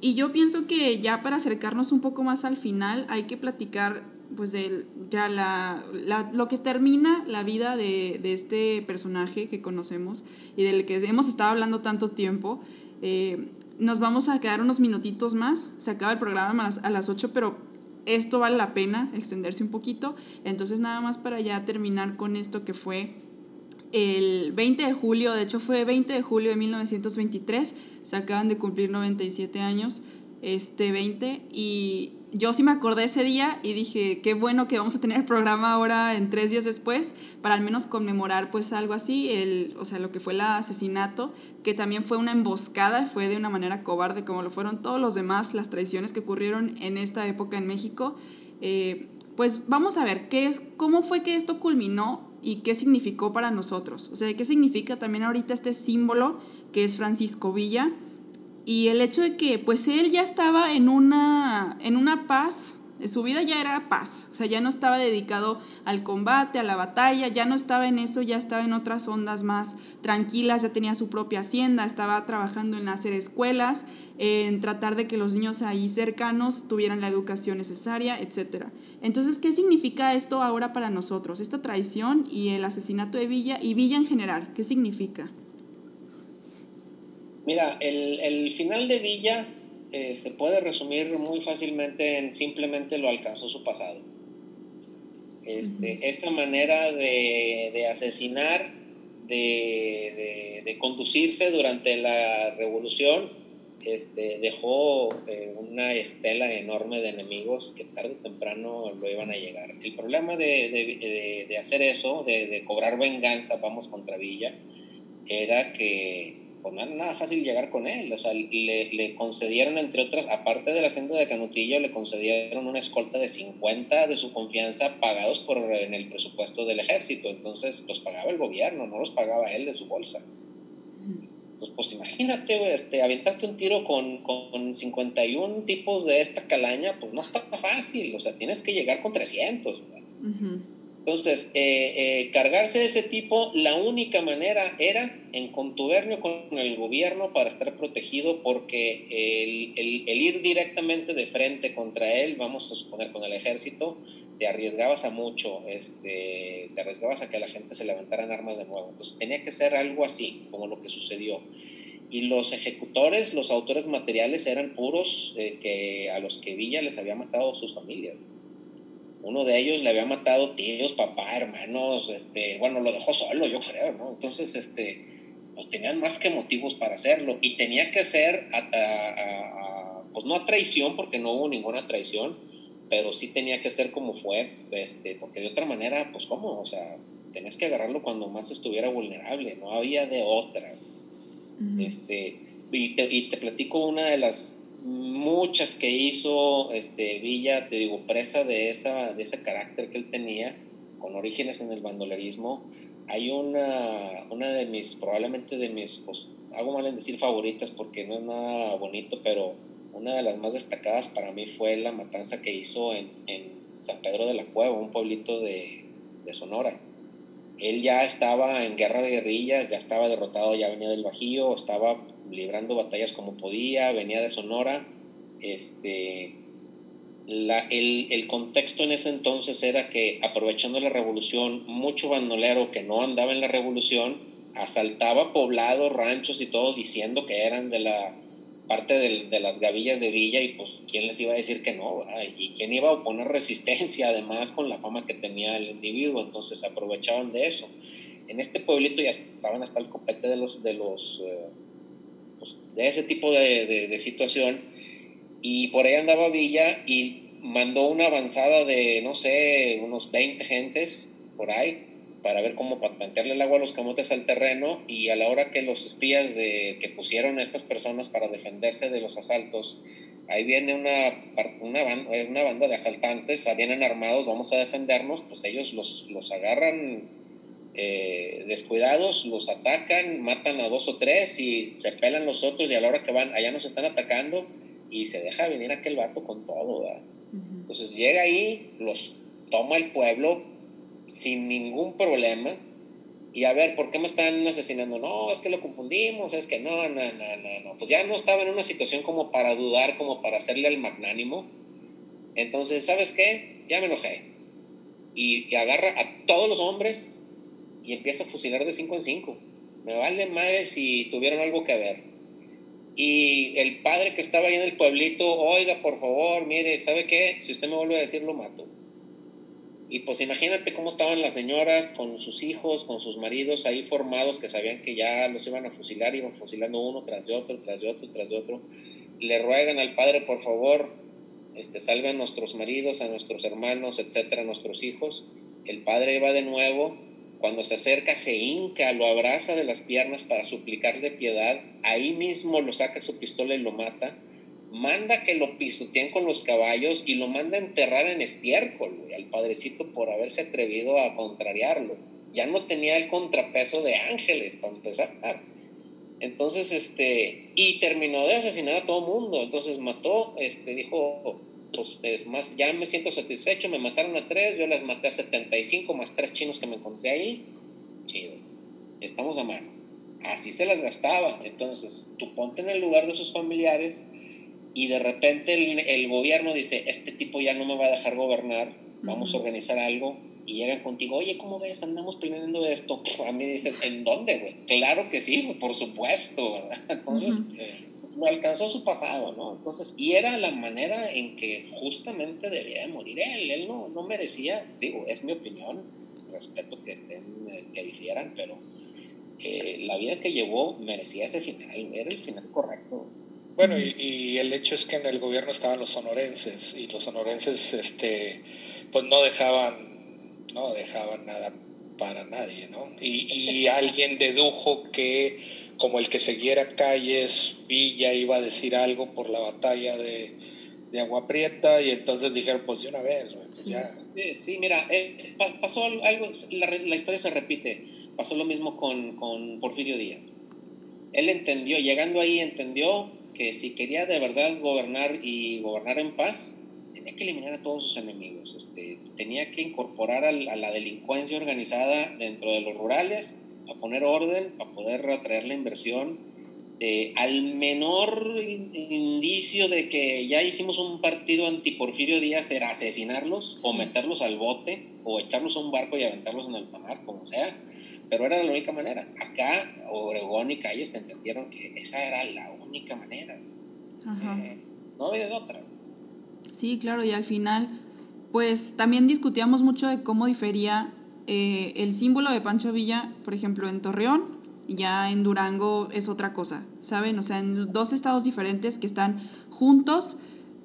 Y yo pienso que ya para acercarnos un poco más al final hay que platicar pues de ya la, lo que termina la vida de, este personaje que conocemos y del que hemos estado hablando tanto tiempo. Eh, nos vamos a quedar unos minutitos más, se acaba el programa a las 8, pero esto vale la pena extenderse un poquito. Entonces nada más para ya terminar con esto que fue el 20 de julio, de hecho fue 20 de julio de 1923, se acaban de cumplir 97 años, este 20, y yo sí me acordé ese día y dije, qué bueno que vamos a tener el programa ahora en tres días después, para al menos conmemorar pues algo así, el, o sea, lo que fue el asesinato, que también fue una emboscada, fue de una manera cobarde como lo fueron todos los demás, las traiciones que ocurrieron en esta época en México. Eh, pues vamos a ver qué es, cómo fue que esto culminó y qué significó para nosotros. O sea, qué significa también ahorita este símbolo que es Francisco Villa y el hecho de que pues él ya estaba en una, en una paz, su vida ya era paz, o sea, ya no estaba dedicado al combate, a la batalla, ya no estaba en eso, ya estaba en otras ondas más tranquilas, ya tenía su propia hacienda, estaba trabajando en hacer escuelas, en tratar de que los niños ahí cercanos tuvieran la educación necesaria, etcétera. Entonces, ¿qué significa esto ahora para nosotros? Esta traición y el asesinato de Villa y Villa en general, ¿qué significa? Mira, el, final de Villa eh, se puede resumir muy fácilmente en simplemente lo alcanzó su pasado. Este, Esta manera de, asesinar, de, conducirse durante la revolución, este, dejó eh, una estela enorme de enemigos que tarde o temprano lo iban a llegar. El problema de, hacer eso, de, cobrar venganza, vamos contra Villa, era que pues no era nada fácil llegar con él. O sea, le, le, concedieron, entre otras, aparte de la de Canutillo, le concedieron una escolta de 50 de su confianza pagados por en el presupuesto del ejército. Entonces los pagaba el gobierno, no los pagaba él de su bolsa. Entonces, pues imagínate, este, aventarte un tiro con, con 51 tipos de esta calaña, pues no está fácil, o sea, tienes que llegar con 300. Entonces, eh, eh, cargarse de ese tipo, la única manera era en contubernio con el gobierno para estar protegido, porque el, el, ir directamente de frente contra él, vamos a suponer con el ejército, te arriesgabas a mucho, este, te arriesgabas a que la gente se levantara en armas de nuevo. Entonces tenía que ser algo así, como lo que sucedió. Y los ejecutores, los autores materiales eran puros eh, que a los que Villa les había matado sus familias. Uno de ellos le había matado tíos, papá, hermanos, este, bueno, lo dejó solo, yo creo, ¿no? Entonces, este, pues tenían más que motivos para hacerlo. Y tenía que ser, pues no a traición, porque no hubo ninguna traición, pero sí tenía que ser como fue, este, porque de otra manera, pues cómo, o sea, tenías que agarrarlo cuando más estuviera vulnerable, no había de otra. este, y te, y, te, platico una de las muchas que hizo este, Villa, te digo, presa de, esa, de ese carácter que él tenía, con orígenes en el bandolerismo. Hay una, una de mis, probablemente de mis, pues, hago mal en decir favoritas porque no es nada bonito, pero una de las más destacadas para mí fue la matanza que hizo en, San Pedro de la Cueva, un pueblito de, Sonora. Él ya estaba en guerra de guerrillas, ya estaba derrotado, ya venía del Bajío, estaba librando batallas como podía, venía de Sonora Este, el, el, contexto en ese entonces era que aprovechando la revolución, mucho bandolero que no andaba en la revolución asaltaba poblados, ranchos y todo diciendo que eran de la parte de, las gavillas de Villa y pues quién les iba a decir que no, y quién iba a oponer resistencia además con la fama que tenía el individuo, entonces aprovechaban de eso. En este pueblito ya estaban hasta el copete de los, de los, eh, pues, de ese tipo de, de, situación. Y por ahí andaba Villa y mandó una avanzada de, no sé, unos 20 gentes por ahí para ver cómo plantearle el agua a los camotes al terreno. Y a la hora que los espías de, que pusieron a estas personas para defenderse de los asaltos, ahí viene una, una, banda, una banda de asaltantes, vienen armados, vamos a defendernos, pues ellos los, los agarran eh, descuidados, los atacan, matan a dos o tres y se pelan los otros y a la hora que van, allá nos están atacando y se deja venir aquel vato con todo, Entonces llega ahí, los toma el pueblo, sin ningún problema. Y a ver, ¿por qué me están asesinando? No, es que lo confundimos, es que no, no, no, no, no. Pues ya no estaba en una situación como para dudar, como para hacerle al magnánimo. Entonces, ¿sabes qué? Ya me enojé. Y, agarra a todos los hombres y empieza a fusilar de cinco en cinco. Me vale madre si tuvieron algo que ver. Y el padre que estaba ahí en el pueblito, oiga, por favor, mire, ¿sabe qué? Si usted me vuelve a decir, lo mato. Y pues imagínate cómo estaban las señoras con sus hijos, con sus maridos ahí formados que sabían que ya los iban a fusilar, iban fusilando uno tras de otro, tras de otro, tras de otro. Le ruegan al padre, por favor, este, salve a nuestros maridos, a nuestros hermanos, etcétera, a nuestros hijos. El padre va de nuevo, cuando se acerca se hinca, lo abraza de las piernas para suplicarle piedad, ahí mismo lo saca su pistola y lo mata manda que lo pisoteen con los caballos y lo manda a enterrar en estiércol, al padrecito por haberse atrevido a contrariarlo. Ya no tenía el contrapeso de ángeles para empezar. Entonces, este, y terminó de asesinar a todo mundo. Entonces mató, este, dijo, pues es más, ya me siento satisfecho, me mataron a tres, yo las maté a 75 más tres chinos que me encontré ahí. Chido. Estamos a mano. Así se las gastaba. Entonces, tú ponte en el lugar de sus familiares y de repente el, gobierno dice, este tipo ya no me va a dejar gobernar, vamos a organizar algo, y llegan contigo, oye, ¿cómo ves? Andamos planeando esto. A mí dices, ¿en dónde, güey? Claro que sí, por supuesto, ¿verdad? Entonces, pues, lo alcanzó su pasado, ¿no? Entonces, y era la manera en que justamente debía de morir él. Él no, no merecía, digo, es mi opinión, respeto que estén, eh, que difieran, pero eh, la vida que llevó merecía ese final, era el final correcto. Bueno, y, el hecho es que en el gobierno estaban los sonorenses y los sonorenses este, pues no dejaban, no dejaban nada para nadie, ¿no? Y, alguien dedujo que como el que siguiera calles, Villa iba a decir algo por la batalla de, de Agua Prieta y entonces dijeron, pues de una vez, pues ya. Sí, mira, eh, pasó algo, la, la, historia se repite, pasó lo mismo con, con Porfirio Díaz. Él entendió, llegando ahí entendió que si quería de verdad gobernar y gobernar en paz, tenía que eliminar a todos sus enemigos, este, tenía que incorporar a la, delincuencia organizada dentro de los rurales, a poner orden, a poder atraer la inversión. Eh, al menor indicio de que ya hicimos un partido anti-Porfirio Díaz era asesinarlos o meterlos al bote o echarlos a un barco y aventarlos en el mar, como sea pero era la única manera. Acá, Oregón y Calles entendieron que esa era la única manera. Eh, no había de otra. Sí, claro, y al final, pues también discutíamos mucho de cómo difería eh, el símbolo de Pancho Villa, por ejemplo, en Torreón, ya en Durango es otra cosa, ¿saben? O sea, en dos estados diferentes que están juntos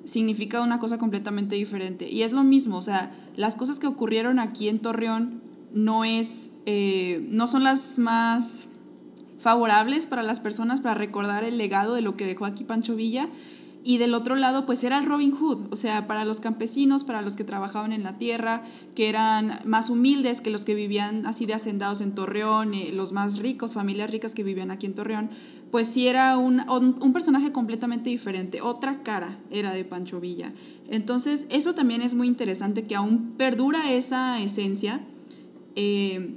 significa una cosa completamente diferente. Y es lo mismo, o sea, las cosas que ocurrieron aquí en Torreón no es eh, no son las más favorables para las personas para recordar el legado de lo que dejó aquí Pancho Villa. Y del otro lado, pues era el Robin Hood, o sea, para los campesinos, para los que trabajaban en la tierra, que eran más humildes que los que vivían así de hacendados en Torreón, eh, los más ricos, familias ricas que vivían aquí en Torreón, pues sí era un, un, personaje completamente diferente, otra cara era de Pancho Villa. Entonces, eso también es muy interesante, que aún perdura esa esencia. Eh,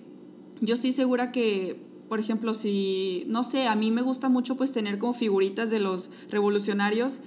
yo estoy segura que, por ejemplo, si, no sé, a mí me gusta mucho pues tener como figuritas de los revolucionarios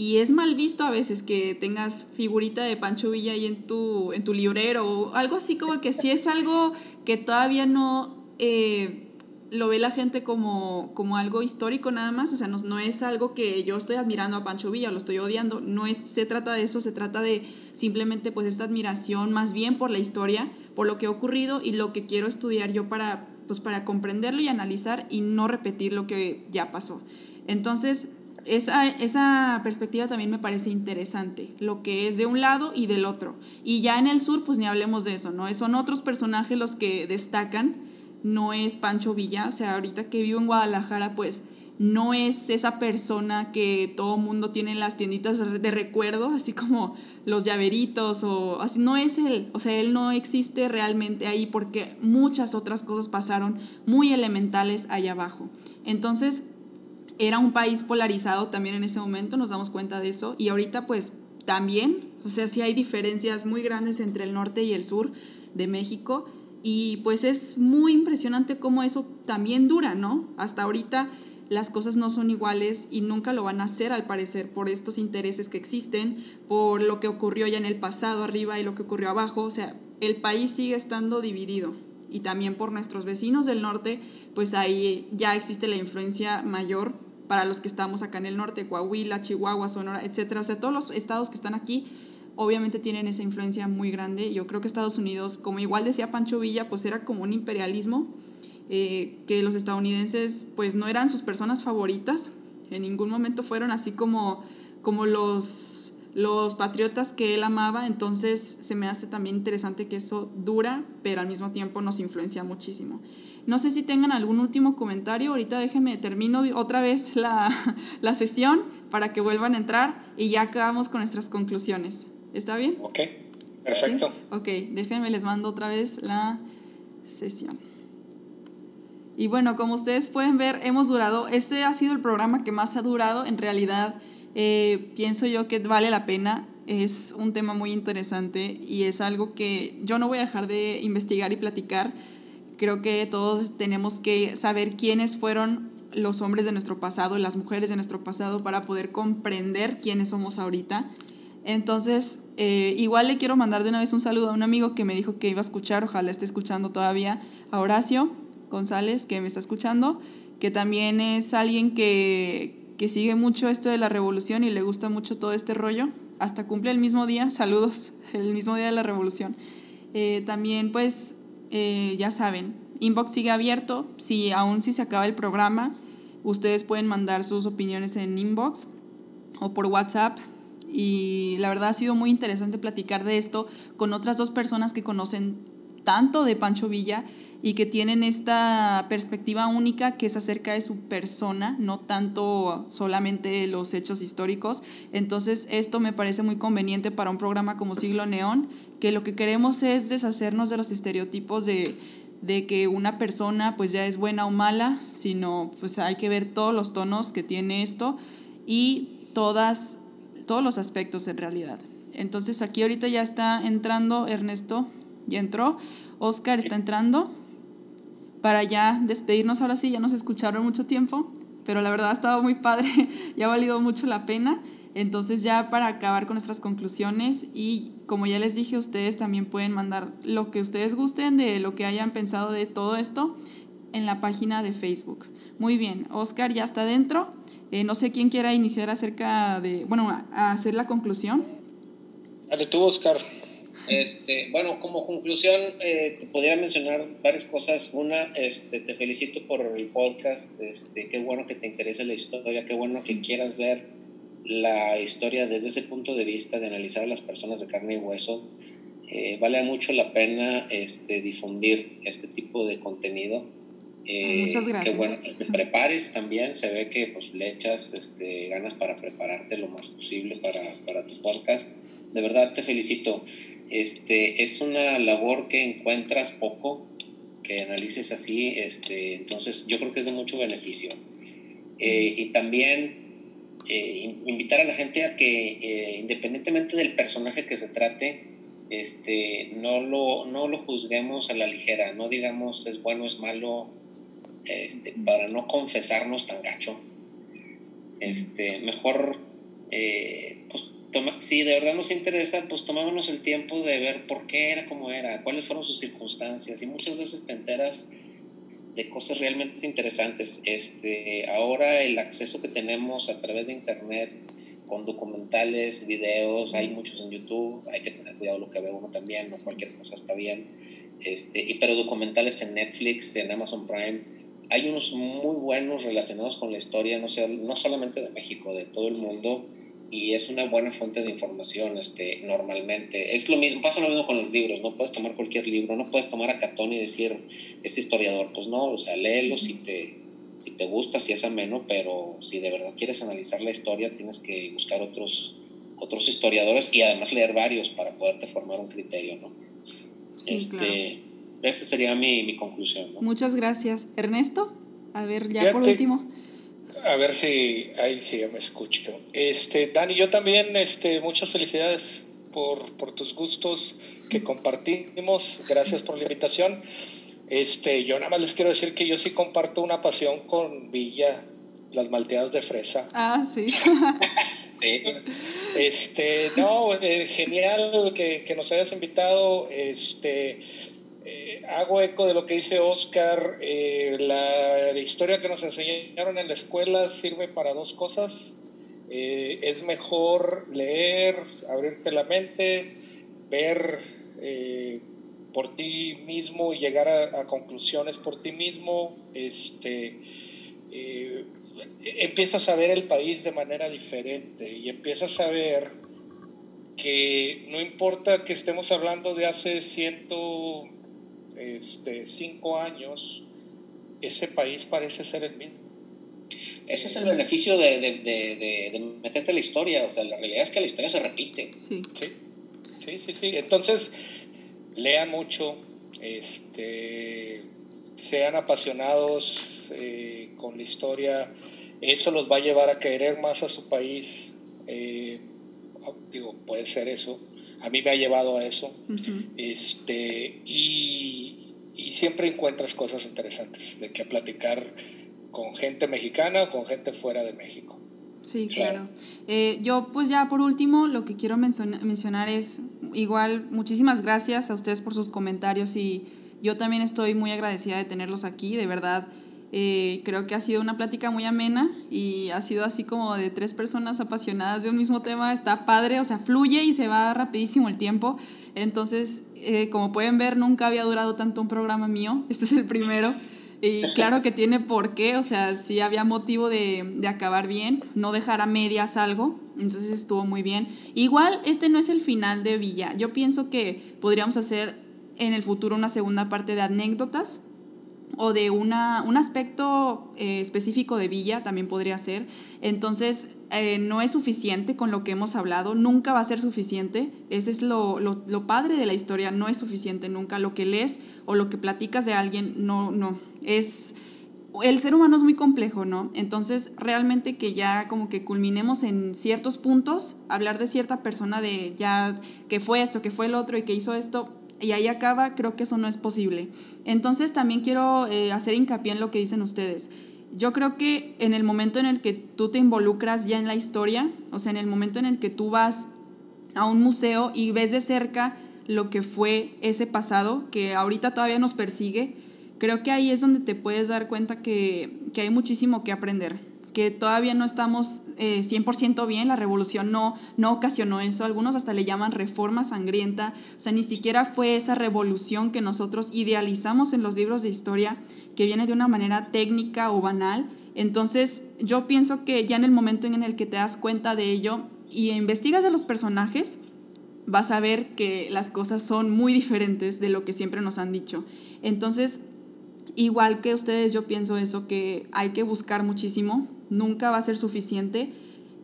y es mal visto a veces que tengas figurita de Pancho Villa ahí en tu, en tu librero o algo así como que si es algo que todavía no eh, lo ve la gente como, como algo histórico nada más, o sea, no, no, es algo que yo estoy admirando a Pancho Villa, lo estoy odiando, no es, se trata de eso, se trata de simplemente pues esta admiración más bien por la historia, por lo que ha ocurrido y lo que quiero estudiar yo para, pues, para comprenderlo y analizar y no repetir lo que ya pasó. Entonces, esa, esa perspectiva también me parece interesante, lo que es de un lado y del otro. Y ya en el sur, pues ni hablemos de eso, ¿no? Son otros personajes los que destacan, no es Pancho Villa, o sea, ahorita que vivo en Guadalajara, pues no es esa persona que todo mundo tiene en las tienditas de recuerdo, así como los llaveritos o así, no es él, o sea, él no existe realmente ahí porque muchas otras cosas pasaron muy elementales allá abajo. Entonces, era un país polarizado también en ese momento, nos damos cuenta de eso, y ahorita pues también, o sea, sí hay diferencias muy grandes entre el norte y el sur de México, y pues es muy impresionante cómo eso también dura, ¿no? Hasta ahorita las cosas no son iguales y nunca lo van a ser al parecer por estos intereses que existen, por lo que ocurrió ya en el pasado arriba y lo que ocurrió abajo, o sea, el país sigue estando dividido. Y también por nuestros vecinos del norte, pues ahí ya existe la influencia mayor para los que estamos acá en el norte, Coahuila, Chihuahua, Sonora, etcétera. O sea, todos los estados que están aquí obviamente tienen esa influencia muy grande. Yo creo que Estados Unidos, como igual decía Pancho Villa, pues era como un imperialismo, eh, que los estadounidenses pues no eran sus personas favoritas, en ningún momento fueron así como, como los, los patriotas que él amaba, entonces se me hace también interesante que eso dura, pero al mismo tiempo nos influencia muchísimo. No sé si tengan algún último comentario. Ahorita déjenme, termino otra vez la, la sesión para que vuelvan a entrar y ya acabamos con nuestras conclusiones. ¿Está bien? Ok, perfecto. Ok, déjenme, les mando otra vez la sesión. Y bueno, como ustedes pueden ver, hemos durado, ese ha sido el programa que más ha durado. En realidad, eh, pienso yo que vale la pena. Es un tema muy interesante y es algo que yo no voy a dejar de investigar y platicar Creo que todos tenemos que saber quiénes fueron los hombres de nuestro pasado, las mujeres de nuestro pasado, para poder comprender quiénes somos ahorita. Entonces, eh, igual le quiero mandar de una vez un saludo a un amigo que me dijo que iba a escuchar, ojalá esté escuchando todavía, a Horacio González, que me está escuchando, que también es alguien que, que sigue mucho esto de la revolución y le gusta mucho todo este rollo. Hasta cumple el mismo día, saludos, el mismo día de la revolución. Eh, también pues eh, ya saben, inbox sigue abierto. Si aún si se acaba el programa, ustedes pueden mandar sus opiniones en inbox o por WhatsApp. Y la verdad ha sido muy interesante platicar de esto con otras dos personas que conocen tanto de Pancho Villa y que tienen esta perspectiva única que es acerca de su persona, no tanto solamente los hechos históricos. Entonces, esto me parece muy conveniente para un programa como Siglo Neón, que lo que queremos es deshacernos de los estereotipos de, de que una persona pues ya es buena o mala, sino pues hay que ver todos los tonos que tiene esto y todas, todos los aspectos en realidad. Entonces aquí ahorita ya está entrando Ernesto, ya entró, Oscar está entrando para ya despedirnos ahora sí, ya nos escucharon mucho tiempo, pero la verdad ha estado muy padre y ha valido mucho la pena. Entonces ya para acabar con nuestras conclusiones y como ya les dije, ustedes también pueden mandar lo que ustedes gusten de lo que hayan pensado de todo esto en la página de Facebook. Muy bien, Oscar ya está dentro. Eh, no sé quién quiera iniciar acerca de, bueno, a hacer la conclusión. Dale tú, Oscar. Este, bueno, como conclusión, eh, te podría mencionar varias cosas. Una, este, te felicito por el podcast. Este, qué bueno que te interese la historia, qué bueno que quieras ver la historia desde ese punto de vista de analizar a las personas de carne y hueso. Eh, vale mucho la pena este, difundir este tipo de contenido. Eh, Muchas gracias. Qué bueno que te prepares también. Se ve que pues, le echas este, ganas para prepararte lo más posible para, para tu podcast. De verdad te felicito. Este, es una labor que encuentras poco, que analices así, este, entonces yo creo que es de mucho beneficio. Eh, y también eh, invitar a la gente a que eh, independientemente del personaje que se trate, este, no, lo, no lo juzguemos a la ligera, no digamos es bueno, es malo, este, para no confesarnos tan gacho. Este, mejor eh, pues si de verdad nos interesa, pues tomémonos el tiempo de ver por qué era como era, cuáles fueron sus circunstancias y muchas veces te enteras de cosas realmente interesantes. Este, ahora el acceso que tenemos a través de internet con documentales, videos, hay muchos en YouTube, hay que tener cuidado lo que ve uno también, no cualquier cosa está bien. Este, y, pero documentales en Netflix, en Amazon Prime, hay unos muy buenos relacionados con la historia, no, sea, no solamente de México, de todo el mundo y es una buena fuente de información este, normalmente. Es lo mismo, pasa lo mismo con los libros, no puedes tomar cualquier libro, no puedes tomar a Catón y decir, es historiador, pues no, o sea, léelo si te, si te gusta, si es ameno, pero si de verdad quieres analizar la historia, tienes que buscar otros, otros historiadores y además leer varios para poderte formar un criterio, ¿no? Sí, este, claro. Esta sería mi, mi conclusión. Muchas gracias. Ernesto, a ver, ya por último. A ver si ahí sí me escucho. Este, Dani, yo también, este, muchas felicidades por, por tus gustos que compartimos. Gracias por la invitación. Este, yo nada más les quiero decir que yo sí comparto una pasión con Villa, las malteadas de fresa. Ah, sí. sí. Este, no, eh, genial que, que, nos hayas invitado. Este, eh, hago eco de lo que dice Oscar, eh, la historia que nos enseñaron en la escuela sirve para dos cosas. Eh, es mejor leer, abrirte la mente, ver por ti mismo y llegar a, conclusiones por ti mismo. Este, empiezas a ver el país de manera diferente y empiezas a ver que no importa que estemos hablando de hace ciento este, cinco años, ese país parece ser el mismo. Ese es el beneficio de, de, de, de, meterte en la historia, o sea, la realidad es que la historia se repite. Sí, sí, sí, sí. Entonces, lean mucho, este, sean apasionados eh, con la historia, eso los va a llevar a querer más a su país. Eh, digo, puede ser eso a mí me ha llevado a eso. este, y, siempre encuentras cosas interesantes de que platicar con gente mexicana o con gente fuera de México. Sí, claro. Eh, yo pues ya por último lo que quiero mencionar es igual muchísimas gracias a ustedes por sus comentarios y yo también estoy muy agradecida de tenerlos aquí, de verdad eh, creo que ha sido una plática muy amena y ha sido así como de tres personas apasionadas de un mismo tema. Está padre, o sea, fluye y se va rapidísimo el tiempo. Entonces, eh, como pueden ver, nunca había durado tanto un programa mío. Este es el primero. Y claro que tiene por qué, o sea, sí había motivo de, de acabar bien, no dejar a medias algo, entonces estuvo muy bien. Igual, este no es el final de Villa. Yo pienso que podríamos hacer en el futuro una segunda parte de anécdotas o de una, un aspecto eh, específico de Villa también podría ser. Entonces, eh, no es suficiente con lo que hemos hablado, nunca va a ser suficiente. Ese es lo, lo, lo, padre de la historia, no es suficiente nunca. Lo que lees o lo que platicas de alguien, no, no. Es. El ser humano es muy complejo, ¿no? Entonces, realmente que ya como que culminemos en ciertos puntos, hablar de cierta persona de ya que fue esto, que fue el otro y que hizo esto, y ahí acaba, creo que eso no es posible. Entonces también quiero eh, hacer hincapié en lo que dicen ustedes. Yo creo que en el momento en el que tú te involucras ya en la historia, o sea, en el momento en el que tú vas a un museo y ves de cerca lo que fue ese pasado, que ahorita todavía nos persigue, creo que ahí es donde te puedes dar cuenta que, que hay muchísimo que aprender que todavía no estamos eh, 100% bien, la revolución no, no ocasionó eso, algunos hasta le llaman reforma sangrienta, o sea, ni siquiera fue esa revolución que nosotros idealizamos en los libros de historia, que viene de una manera técnica o banal. Entonces, yo pienso que ya en el momento en el que te das cuenta de ello y investigas de los personajes, vas a ver que las cosas son muy diferentes de lo que siempre nos han dicho. Entonces, igual que ustedes, yo pienso eso, que hay que buscar muchísimo, nunca va a ser suficiente.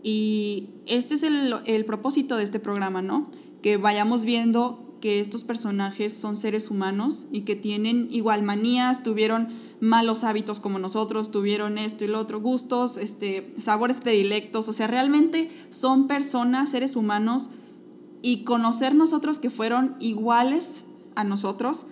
Y este es el, el, propósito de este programa, ¿no? Que vayamos viendo que estos personajes son seres humanos y que tienen igual manías, tuvieron malos hábitos como nosotros, tuvieron esto y lo otro, gustos, este, sabores predilectos, o sea, realmente son personas, seres humanos, y conocer nosotros que fueron iguales a nosotros,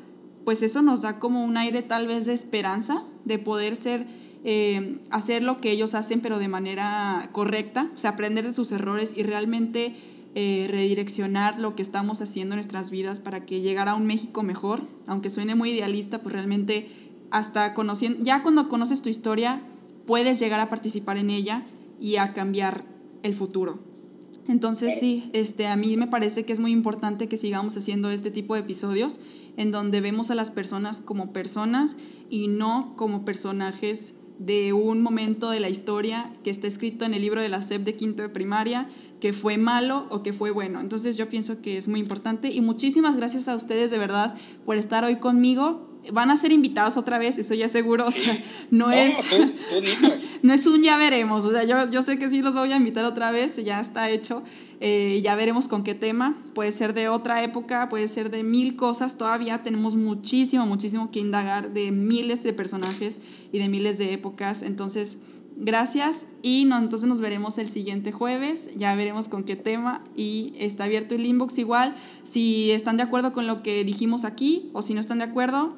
pues eso nos da como un aire tal vez de esperanza, de poder ser eh, hacer lo que ellos hacen, pero de manera correcta, o sea, aprender de sus errores y realmente eh, redireccionar lo que estamos haciendo en nuestras vidas para que llegara a un México mejor, aunque suene muy idealista, pues realmente hasta conociendo, ya cuando conoces tu historia, puedes llegar a participar en ella y a cambiar el futuro. Entonces sí, este, a mí me parece que es muy importante que sigamos haciendo este tipo de episodios en donde vemos a las personas como personas y no como personajes de un momento de la historia que está escrito en el libro de la SEP de quinto de primaria, que fue malo o que fue bueno. Entonces yo pienso que es muy importante y muchísimas gracias a ustedes de verdad por estar hoy conmigo van a ser invitados otra vez, eso ya seguro, o sea, no, es no es un ya veremos, o sea, yo, yo sé que sí los voy a invitar otra vez, ya está hecho, eh, ya veremos con qué tema, puede ser de otra época, puede ser de mil cosas, todavía tenemos muchísimo, muchísimo que indagar de miles de personajes y de miles de épocas, entonces... Gracias y no, entonces nos veremos el siguiente jueves, ya veremos con qué tema y está abierto el inbox igual, si están de acuerdo con lo que dijimos aquí o si no están de acuerdo,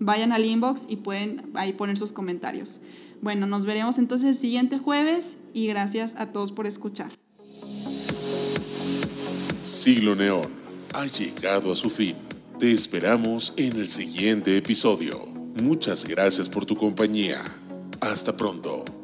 vayan al inbox y pueden ahí poner sus comentarios. Bueno, nos veremos entonces el siguiente jueves y gracias a todos por escuchar. Siglo Neón ha llegado a su fin. Te esperamos en el siguiente episodio. Muchas gracias por tu compañía. Hasta pronto.